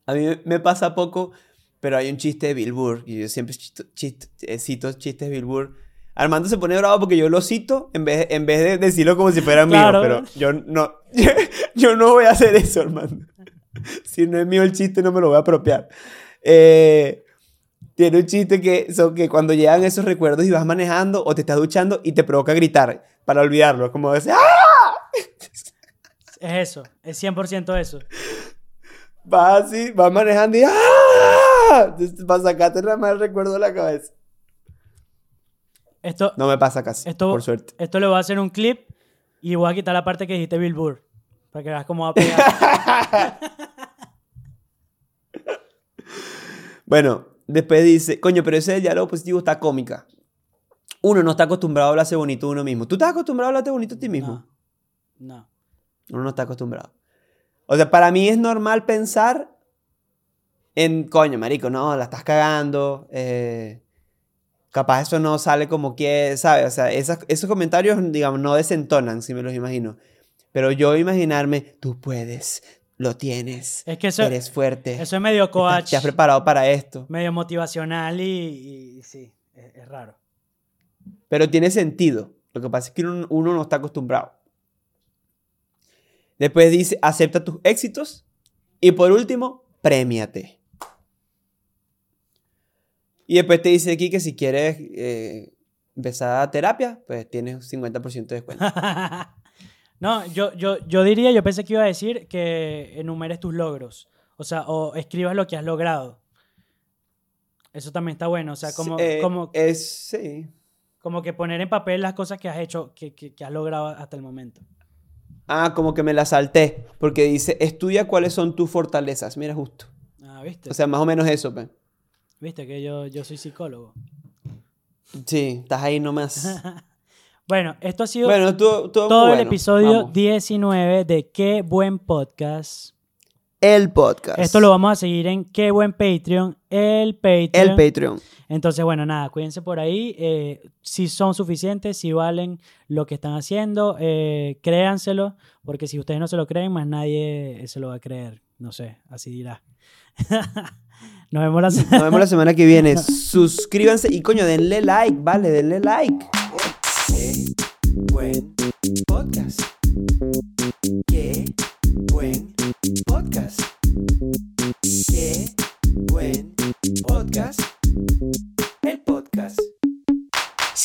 A mí me pasa poco, pero hay un chiste de Bill Burr, y yo siempre chito- chist- eh, cito chistes de Bill Burr. Armando se pone bravo porque yo lo cito en vez, en vez de decirlo como si fuera mío, Claro. pero yo no, (laughs) yo no voy a hacer eso, Armando. (laughs) Si no es mío el chiste, no me lo voy a apropiar. Eh, tiene un chiste que son que cuando llegan esos recuerdos y vas manejando o te estás duchando y te provoca gritar para olvidarlo, como decir, ¡ah! Es eso, es 100% eso. Vas así, vas manejando y ¡ah! (laughs) Para sacarte nada más el recuerdo de la cabeza. Esto, No me pasa casi, Esto- por suerte. Esto le voy a hacer un clip y voy a quitar la parte que dijiste Bill Burr. Para que veas cómo va a pegar. (laughs) Bueno, después dice, coño, pero ese diálogo positivo está cómica. Uno no está acostumbrado a hablarse bonito a uno mismo. ¿Tú estás acostumbrado a hablarte bonito a ti mismo? No. No. Uno no está acostumbrado. O sea, para mí es normal pensar en, coño, marico, no, la estás cagando. eh, capaz eso no sale como que, ¿sabes? O sea, esas- esos comentarios, digamos, no desentonan, si me los imagino. Pero yo imaginarme, tú puedes, lo tienes, Es que eso, eres fuerte, eso es medio estás- coach, te has preparado para esto. medio motivacional y, y sí, es, es raro. Pero tiene sentido. Lo que pasa es que uno, uno no está acostumbrado. Después dice, acepta tus éxitos. Y por último, premiate. Y después te dice aquí que si quieres eh, empezar a terapia, pues tienes 50% de descuento. (laughs) no, yo, yo, yo diría, yo pensé que iba a decir que enumeres tus logros. O sea, o escribas lo que has logrado. Eso también está bueno. O sea, como, Eh, como, es, sí. como que poner en papel las cosas que has hecho, que, que, que has logrado hasta el momento. Ah, como que me la salté, porque dice, estudia cuáles son tus fortalezas. Mira, justo. Ah, ¿viste? O sea, más o menos eso, pues. ¿Viste que yo, yo soy psicólogo? Sí, estás ahí nomás. (laughs) Bueno, esto ha sido bueno, tú, tú- todo el episodio vamos. 19 de Qué Buen Podcast. El podcast. Esto lo vamos a seguir en Qué Buen Patreon, el Patreon. El Patreon. Entonces, bueno, nada, cuídense por ahí. eh, si son suficientes, si valen lo que están haciendo, eh, créanselo, porque si ustedes no se lo creen, más nadie se lo va a creer. No sé, así dirá. (laughs) Nos vemos la Nos vemos la semana que viene. (laughs) Suscríbanse y coño, denle like, vale, denle like. Qué buen podcast. Qué buen podcast. Qué buen podcast.